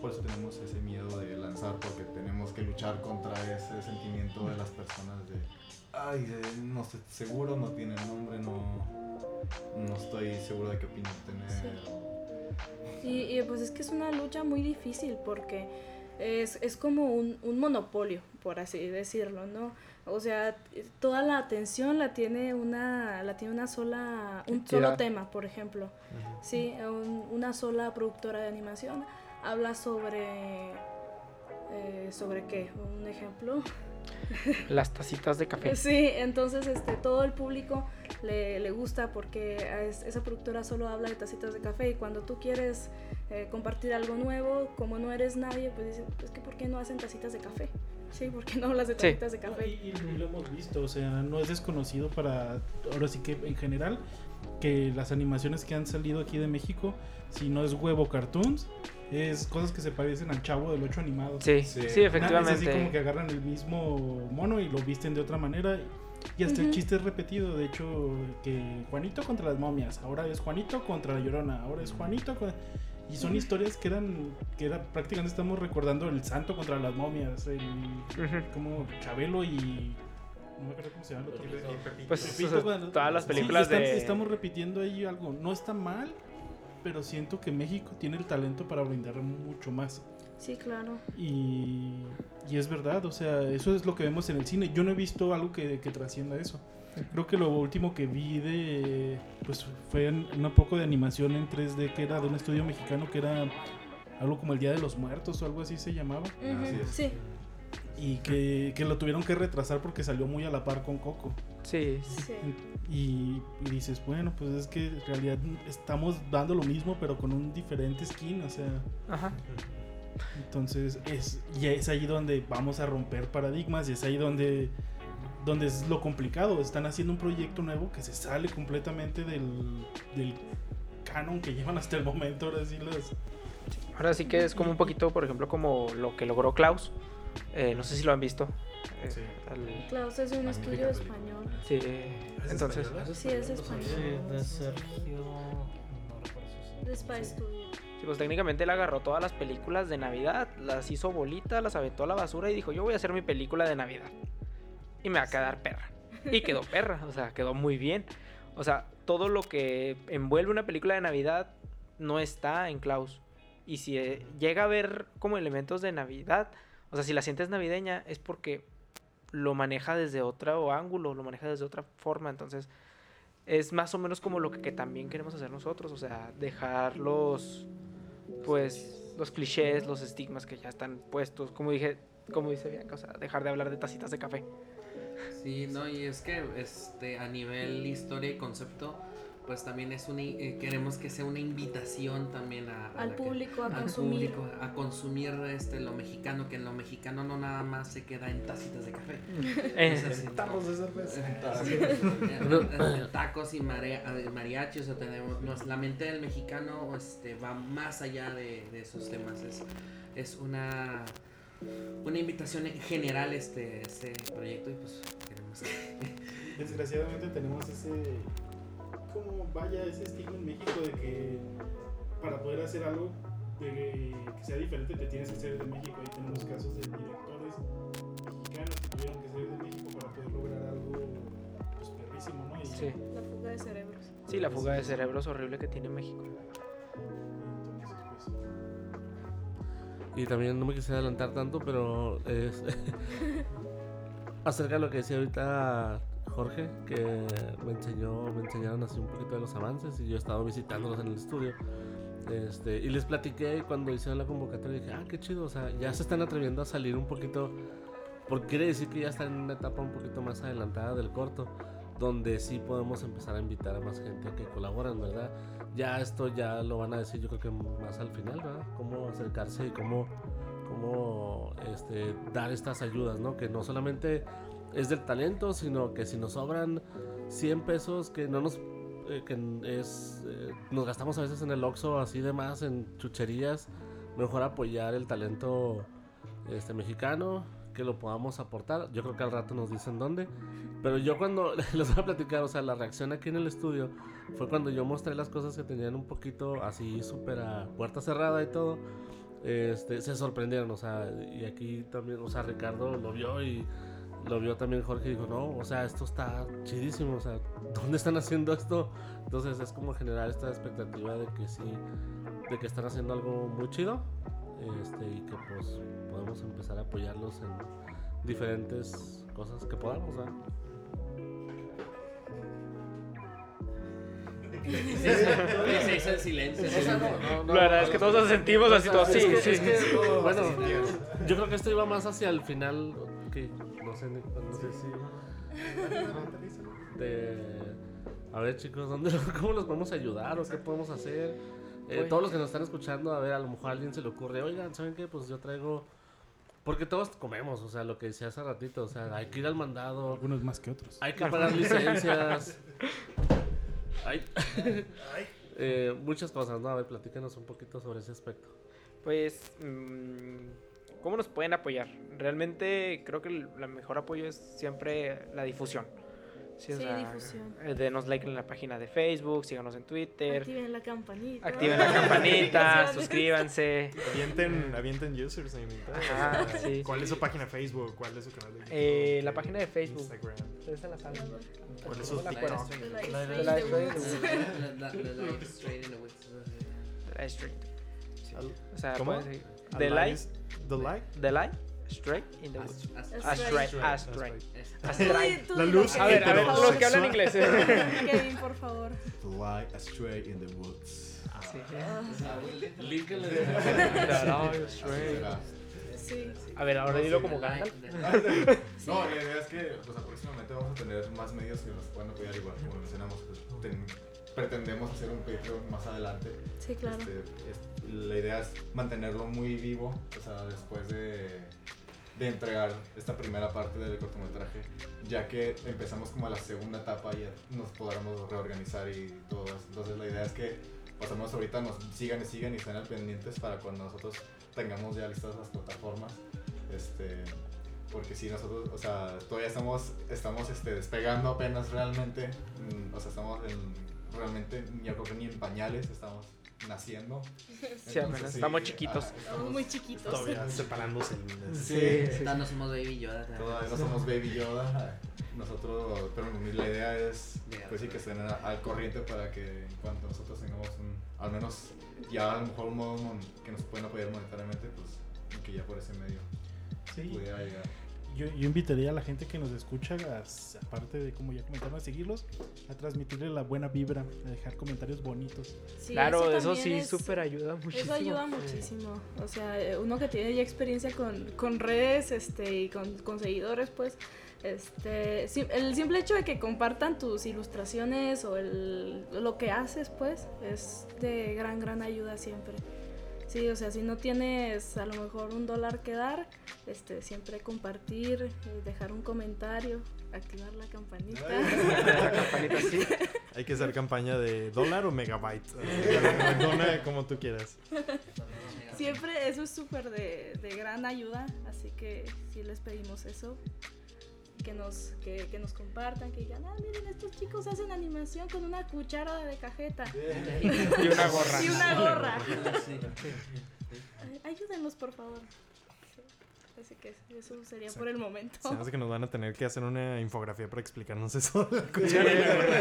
Speaker 10: por eso tenemos ese miedo de lanzar, porque tenemos que luchar contra ese sentimiento de las personas de, ay, de- no estoy seguro, no tiene nombre, no, no estoy seguro de qué opinión tener.
Speaker 4: Y, y, pues es que es una lucha muy difícil porque es, es como un, un monopolio, por así decirlo, ¿no? O sea, toda la atención la tiene una, la tiene una sola, un solo tema, por ejemplo. Sí, un- una sola productora de animación habla sobre, eh, ¿sobre qué? Un ejemplo.
Speaker 3: Las tacitas de café.
Speaker 4: Sí, entonces este, todo el público le, le gusta porque es- esa productora solo habla de tacitas de café y cuando tú quieres eh, compartir algo nuevo, como no eres nadie, pues dices, es que ¿por qué no hacen tacitas de café? Sí, ¿por qué no hablas de
Speaker 3: Sí.
Speaker 4: tacitas de
Speaker 8: Y,
Speaker 4: café?
Speaker 8: y lo hemos visto, o sea, no es desconocido para, ahora sí que en general, que las animaciones que han salido aquí de México, si no es huevo cartoons, es cosas que se parecen al chavo del 8 animado.
Speaker 3: Sí,
Speaker 10: Sí.
Speaker 3: sí,
Speaker 8: Es así
Speaker 3: efectivamente.
Speaker 8: como que agarran el mismo mono y lo visten de otra manera. Y hasta el
Speaker 4: Ujú.
Speaker 8: chiste es repetido. De hecho, que Juanito contra las momias. Ahora es Juanito contra la llorona. Ahora es Juanito. con- Y son historias que eran. que era prácticamente estamos recordando el santo contra las momias. El, como Chabelo y. No me acuerdo cómo se llama el otro.
Speaker 3: Pues
Speaker 8: Pepito
Speaker 3: o sea,
Speaker 8: cuando-
Speaker 3: todas las
Speaker 8: Sí,
Speaker 3: películas
Speaker 8: están-
Speaker 3: de...
Speaker 8: Estamos repitiendo ahí algo. No está mal. Pero siento que México tiene el talento para brindar mucho más.
Speaker 4: Sí, claro.
Speaker 8: Y, y es verdad, o sea, eso es lo que vemos en el cine. Yo no he visto algo que, que trascienda eso. Creo que lo último que vi de. Pues fue un poco de animación en 3D que era de un estudio mexicano que era algo como el Día de los Muertos o algo así se llamaba.
Speaker 4: Ujú,
Speaker 10: Así es.
Speaker 4: Sí,
Speaker 8: Y que, que lo tuvieron que retrasar porque salió muy a la par con Coco.
Speaker 3: Sí, sí.
Speaker 4: sí.
Speaker 8: Y, y dices, bueno, pues es que en realidad estamos dando lo mismo, pero con un diferente skin, o sea.
Speaker 3: Ajá.
Speaker 8: Entonces es, y es ahí donde vamos a romper paradigmas y es ahí donde, donde es lo complicado. Están haciendo un proyecto nuevo que se sale completamente del, del canon que llevan hasta el momento. Ahora sí los...
Speaker 3: Ahora sí que es como un poquito, por ejemplo, como lo que logró Klaus. Eh, no sé si lo han visto. Eh,
Speaker 5: Sí.
Speaker 3: al-
Speaker 4: Klaus es un estudio español.
Speaker 3: sí, entonces.
Speaker 4: Sí, es español.
Speaker 2: Sí, de Sergio. No recuerdo su
Speaker 4: De Spy Studio.
Speaker 3: Sí, pues técnicamente él agarró todas las películas de Navidad, las hizo bolitas, las aventó a la basura y dijo, yo voy a hacer mi película de Navidad. Y me va a quedar perra. Y quedó perra, o sea, quedó muy bien. O sea, todo lo que envuelve una película de Navidad no está en Klaus. Y si eh, llega a ver como elementos de Navidad, o sea, si la sientes navideña es porque lo maneja desde otro ángulo, lo maneja desde otra forma. Entonces, es más o menos como lo que, que también queremos hacer nosotros, o sea, dejar los, pues, los clichés, los estigmas que ya están puestos, como dije, como dice Bianca, o sea, dejar de hablar de tacitas de café.
Speaker 1: Sí, no, y es que este a nivel historia y concepto, pues también es una eh, queremos que sea una invitación también a, a
Speaker 4: Al
Speaker 1: que-
Speaker 4: público a
Speaker 1: al
Speaker 4: consumir.
Speaker 1: público a consumir este lo mexicano, que en lo mexicano no nada más se queda en tacitas de café.
Speaker 3: Eh,
Speaker 5: Tarros de cerveza.
Speaker 1: En tacos y marea- eh, mariachi, o sea, tenemos, nos- la mente del mexicano este, va más allá de, de esos temas. Es, es una, una invitación en general este, este proyecto y pues queremos que...
Speaker 8: Desgraciadamente tenemos ese, como vaya, ese estigma en México de que para poder hacer algo de que sea diferente te tienes que ser de México. Ahí tenemos casos de directores mexicanos que tuvieron que ser de México para poder lograr algo pues, perrísimo, ¿no? Y
Speaker 3: sí.
Speaker 4: La fuga de cerebros.
Speaker 3: sí, la fuga de cerebros horrible que tiene México.
Speaker 9: Y también no me quisiera adelantar tanto, pero es acerca de lo que decía ahorita Jorge, que me enseñó, me enseñaron así un poquito de los avances y yo he estado visitándolos en el estudio. Este, y les platiqué cuando hicieron la convocatoria dije, ah, qué chido, o sea, ya se están atreviendo a salir un poquito, porque quiere decir que ya están en una etapa un poquito más adelantada del corto, donde sí podemos empezar a invitar a más gente que colaboran, ¿verdad? Ya esto ya lo van a decir yo creo que más al final, ¿verdad? Cómo acercarse y cómo, cómo este, dar estas ayudas, ¿no? Que no solamente es del talento, sino que si nos sobran 100 pesos que no nos eh, que es eh, nos gastamos a veces en el Oxxo así de más en chucherías, mejor apoyar el talento este mexicano, que lo podamos aportar. Yo creo que al rato nos dicen dónde. Pero yo cuando les voy a platicar, o sea, la reacción aquí en el estudio fue cuando yo mostré las cosas que tenían un poquito así súper a puerta cerrada y todo. Este, se sorprendieron, o sea, y aquí también, o sea, Ricardo lo vio y lo vio también Jorge y dijo, no, o sea, esto está chidísimo, o sea, ¿dónde están haciendo esto? Entonces es como generar esta expectativa de que sí, de que están haciendo algo muy chido este, y que pues podemos empezar a apoyarlos en diferentes cosas que podamos, ¿verdad?
Speaker 1: Se hizo en silencio. O sea, no, no, no.
Speaker 3: La verdad es que todos nos sentimos así, todos, sí, sí.
Speaker 9: bueno, yo creo que esto iba más hacia el final, que no sé, no sé si... De... A ver chicos, ¿dónde, ¿cómo los podemos ayudar o qué podemos hacer? Eh,
Speaker 3: Pues-
Speaker 9: todos los que nos están escuchando, a ver, a lo mejor a alguien se le ocurre, oigan, ¿saben qué? Pues yo traigo... Porque todos comemos, o sea, lo que decía hace ratito, o sea, hay que ir al mandado,
Speaker 8: algunos más que otros.
Speaker 9: hay que pagar licencias. Hay eh, muchas cosas, ¿no? A ver, platícanos un poquito sobre ese aspecto.
Speaker 3: Pues, mm, ¿cómo nos pueden apoyar? Realmente creo que el la mejor apoyo es siempre la difusión. Sí, o
Speaker 4: Sí,
Speaker 3: sea,
Speaker 4: difusión.
Speaker 3: eh, denos like en la página de Facebook, síganos en Twitter,
Speaker 4: Activen la campanita.
Speaker 3: activen la campanita, suscríbanse.
Speaker 5: Avienten, avienten username sea,
Speaker 3: sí.
Speaker 5: ¿Cuál es su página de Facebook? ¿Cuál es su canal de YouTube?
Speaker 3: Eh, la página de Facebook.
Speaker 5: Instagram.
Speaker 3: Esa la saben.
Speaker 5: ¿Cuál es su
Speaker 3: la
Speaker 5: TikTok?
Speaker 2: La-
Speaker 4: Life
Speaker 2: la-
Speaker 3: la- la-.
Speaker 1: La- la- la- la- straight in the woods.
Speaker 3: Stream.
Speaker 5: Al-
Speaker 3: O sea,
Speaker 5: ¿Cómo?
Speaker 3: The
Speaker 5: Alive- The Live?
Speaker 3: The Live Stray in the Woods.
Speaker 1: Ast-
Speaker 3: Astray,
Speaker 4: Astray.
Speaker 3: Astray. Astray.
Speaker 5: La luz
Speaker 3: A ver, a ver, los que hablan inglés.
Speaker 4: Kevin, por favor.
Speaker 10: Fly astray in the woods.
Speaker 3: No, Stray.
Speaker 10: Será.
Speaker 4: Sí.
Speaker 3: A ver, ahora dilo como
Speaker 1: de-
Speaker 10: No, la idea es que pues, próximamente vamos a tener más medios que nos puedan apoyar igual, como mencionamos. pues, ten- pretendemos hacer un Patreon más adelante.
Speaker 4: Sí, claro.
Speaker 10: Este, es- la idea es mantenerlo muy vivo, o sea, después de, de entregar esta primera parte del cortometraje, ya que empezamos como a la segunda etapa y nos podamos reorganizar y todo. Entonces la idea es que pasamos ahorita, nos sigan y sigan y estén al pendientes para cuando nosotros tengamos ya listas las plataformas. Este, porque si nosotros, o sea, todavía estamos, estamos este, despegando apenas realmente, mm, o sea, estamos en, realmente, yo creo que ni en pañales estamos naciendo.
Speaker 3: Sí, estamos chiquitos.
Speaker 4: Estamos muy chiquitos.
Speaker 5: Todavía separándose. en-
Speaker 3: Sí, sí.
Speaker 1: Todavía no somos Baby Yoda.
Speaker 10: Todavía no somos Baby Yoda. Nosotros, pero la idea es pues sí que estén al corriente para que en cuanto nosotros tengamos un, al menos ya a lo mejor un modo que nos pueden apoyar monetariamente, pues que ya por ese medio
Speaker 8: Sí.
Speaker 10: pudiera llegar.
Speaker 8: Yo, yo invitaría a la gente que nos escucha, a- aparte de como ya comentaron, a seguirlos, a transmitirle la buena vibra, a dejar comentarios bonitos.
Speaker 4: Sí,
Speaker 3: Claro, eso sí
Speaker 4: es-
Speaker 3: súper ayuda muchísimo.
Speaker 4: Eso ayuda muchísimo. O sea, eh, uno que tiene ya experiencia con, con redes este, y con, con seguidores, pues, este, el simple hecho de que compartan tus ilustraciones o el, lo que haces, pues, es de gran, gran ayuda siempre. Sí, o sea, si no tienes a lo mejor un dólar que dar, este, siempre compartir, eh, dejar un comentario, activar la campanita.
Speaker 3: La campanita sí.
Speaker 5: Hay que hacer campaña de dólar o megabyte. Dona como tú quieras.
Speaker 4: Siempre eso es súper de, de gran ayuda, así que sí les pedimos eso, que nos, que, que nos compartan, que digan, ah, miren, estos chicos hacen animación con una cuchara de cajeta
Speaker 3: Y una gorra.
Speaker 4: y una gorra.
Speaker 1: Sí.
Speaker 4: Ay, Ayúdenlos, por favor. Sí, Así que eso sería por el momento.
Speaker 5: Se hace que nos van a tener que hacer una infografía para explicarnos eso. de la cuchara y la gorra.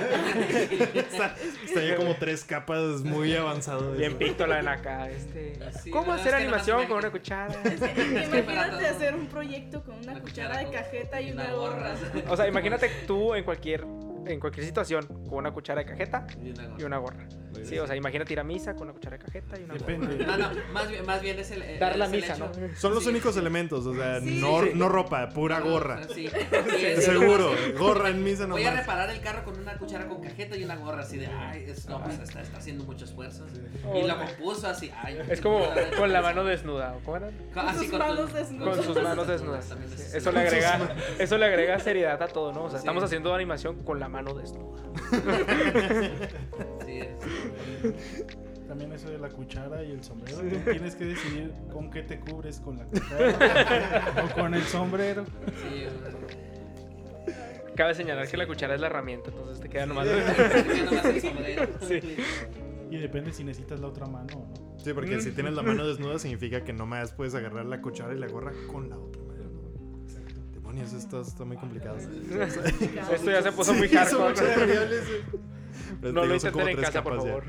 Speaker 5: Está, está ya como tres capas muy avanzado.
Speaker 3: Bien
Speaker 5: eso.
Speaker 3: píctola en acá. Este.
Speaker 1: Sí,
Speaker 3: ¿Cómo hacer animación con una cuchara?
Speaker 4: Es que
Speaker 1: para
Speaker 4: Imagínate hacer un proyecto con una,
Speaker 1: Una
Speaker 4: cuchara, de cajeta y una gorra.
Speaker 3: O sea, imagínate tú en cualquier en cualquier situación con una cuchara de cajeta
Speaker 1: Y una gorra.
Speaker 3: y una gorra. Sí, o sea, imagínate ir a misa con una cuchara de cajeta y una gorra.
Speaker 1: No, no, más bien, más bien es el. el-
Speaker 3: Dar la misa,
Speaker 1: hecho-
Speaker 3: ¿no?
Speaker 5: Son los
Speaker 1: Sí.
Speaker 5: únicos elementos, o sea,
Speaker 4: Sí.
Speaker 5: no,
Speaker 3: Sí.
Speaker 5: no ropa, pura gorra.
Speaker 1: Sí.
Speaker 5: Seguro, gorra en misa
Speaker 1: Voy a reparar el carro con una cuchara con cajeta y una gorra así de, ay, es, no, pues está, está haciendo mucho esfuerzo. Y lo compuso así, ay.
Speaker 3: Es como con la mano desnuda, ¿o ¿cómo era?
Speaker 1: Con, así,
Speaker 4: sus
Speaker 1: con
Speaker 4: manos desnudas.
Speaker 3: Con sus manos desnudas. Eso le agrega, eso le agrega seriedad a todo, ¿no? O sea, estamos haciendo animación con la mano desnuda.
Speaker 1: Sí, es-
Speaker 8: También eso de la cuchara y el sombrero. Tienes que decidir con qué te cubres, con la cuchara o con el sombrero.
Speaker 1: sí,
Speaker 3: Cabe señalar que la cuchara es la herramienta, entonces te queda nomás.
Speaker 1: nomás el sombrero.
Speaker 8: Y depende si necesitas la otra mano o no.
Speaker 5: Sí, porque si tienes la mano desnuda significa que no más puedes agarrar la cuchara y la gorra con la otra mano. Demonios, esto está muy complicado.
Speaker 3: Esto ya se puso muy hardcore. No lo intenten en casa, por favor.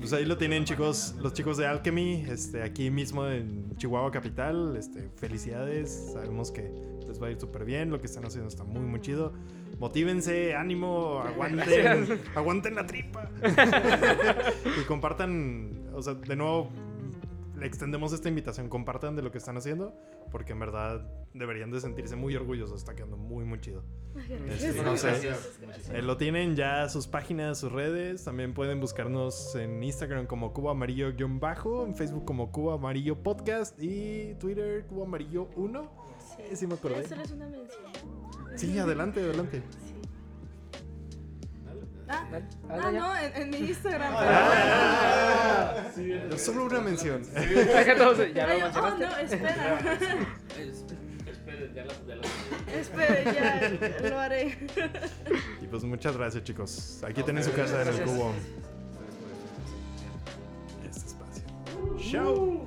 Speaker 5: Pues ahí lo tienen chicos, los chicos de Alchemy, este, aquí mismo en Chihuahua Capital, este, felicidades, sabemos que les va a ir súper bien, lo que están haciendo está muy muy chido. Motívense, ánimo, aguanten, aguanten la tripa. y compartan, o sea, de nuevo le extendemos esta invitación, compartan de lo que están haciendo, porque en verdad deberían de sentirse muy orgullosos, está quedando muy muy chido. Este, no sé, eh, lo tienen ya sus páginas, sus redes. También pueden buscarnos en Instagram como Cubo Amarillo-bajo, en Facebook como Cubo Amarillo Podcast y Twitter Cubo Amarillo 1.
Speaker 4: Sí,
Speaker 5: Sí, me acordé.
Speaker 4: A hacerles una mención.
Speaker 5: Sí, adelante, adelante.
Speaker 4: Sí. Ah, ah, no, en, en mi Instagram.
Speaker 5: Ah, Solo una mención.
Speaker 3: Deja todo, ya
Speaker 4: Ay,
Speaker 3: lo
Speaker 4: oh, no, espera.
Speaker 9: Esperen, ya la, ya
Speaker 4: ya lo haré.
Speaker 5: Y pues muchas gracias, chicos. Aquí tienen su casa en el
Speaker 3: Gracias.
Speaker 5: cubo. Este espacio. Chao.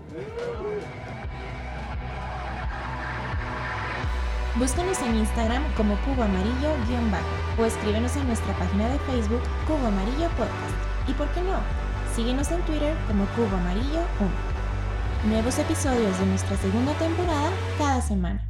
Speaker 6: Búscanos en Instagram como Cubo Amarillo-bajo o escríbenos en nuestra página de Facebook Cubo Amarillo Podcast. Y por qué no, síguenos en Twitter como Cubo Amarillo 1. Nuevos episodios de nuestra segunda temporada cada semana.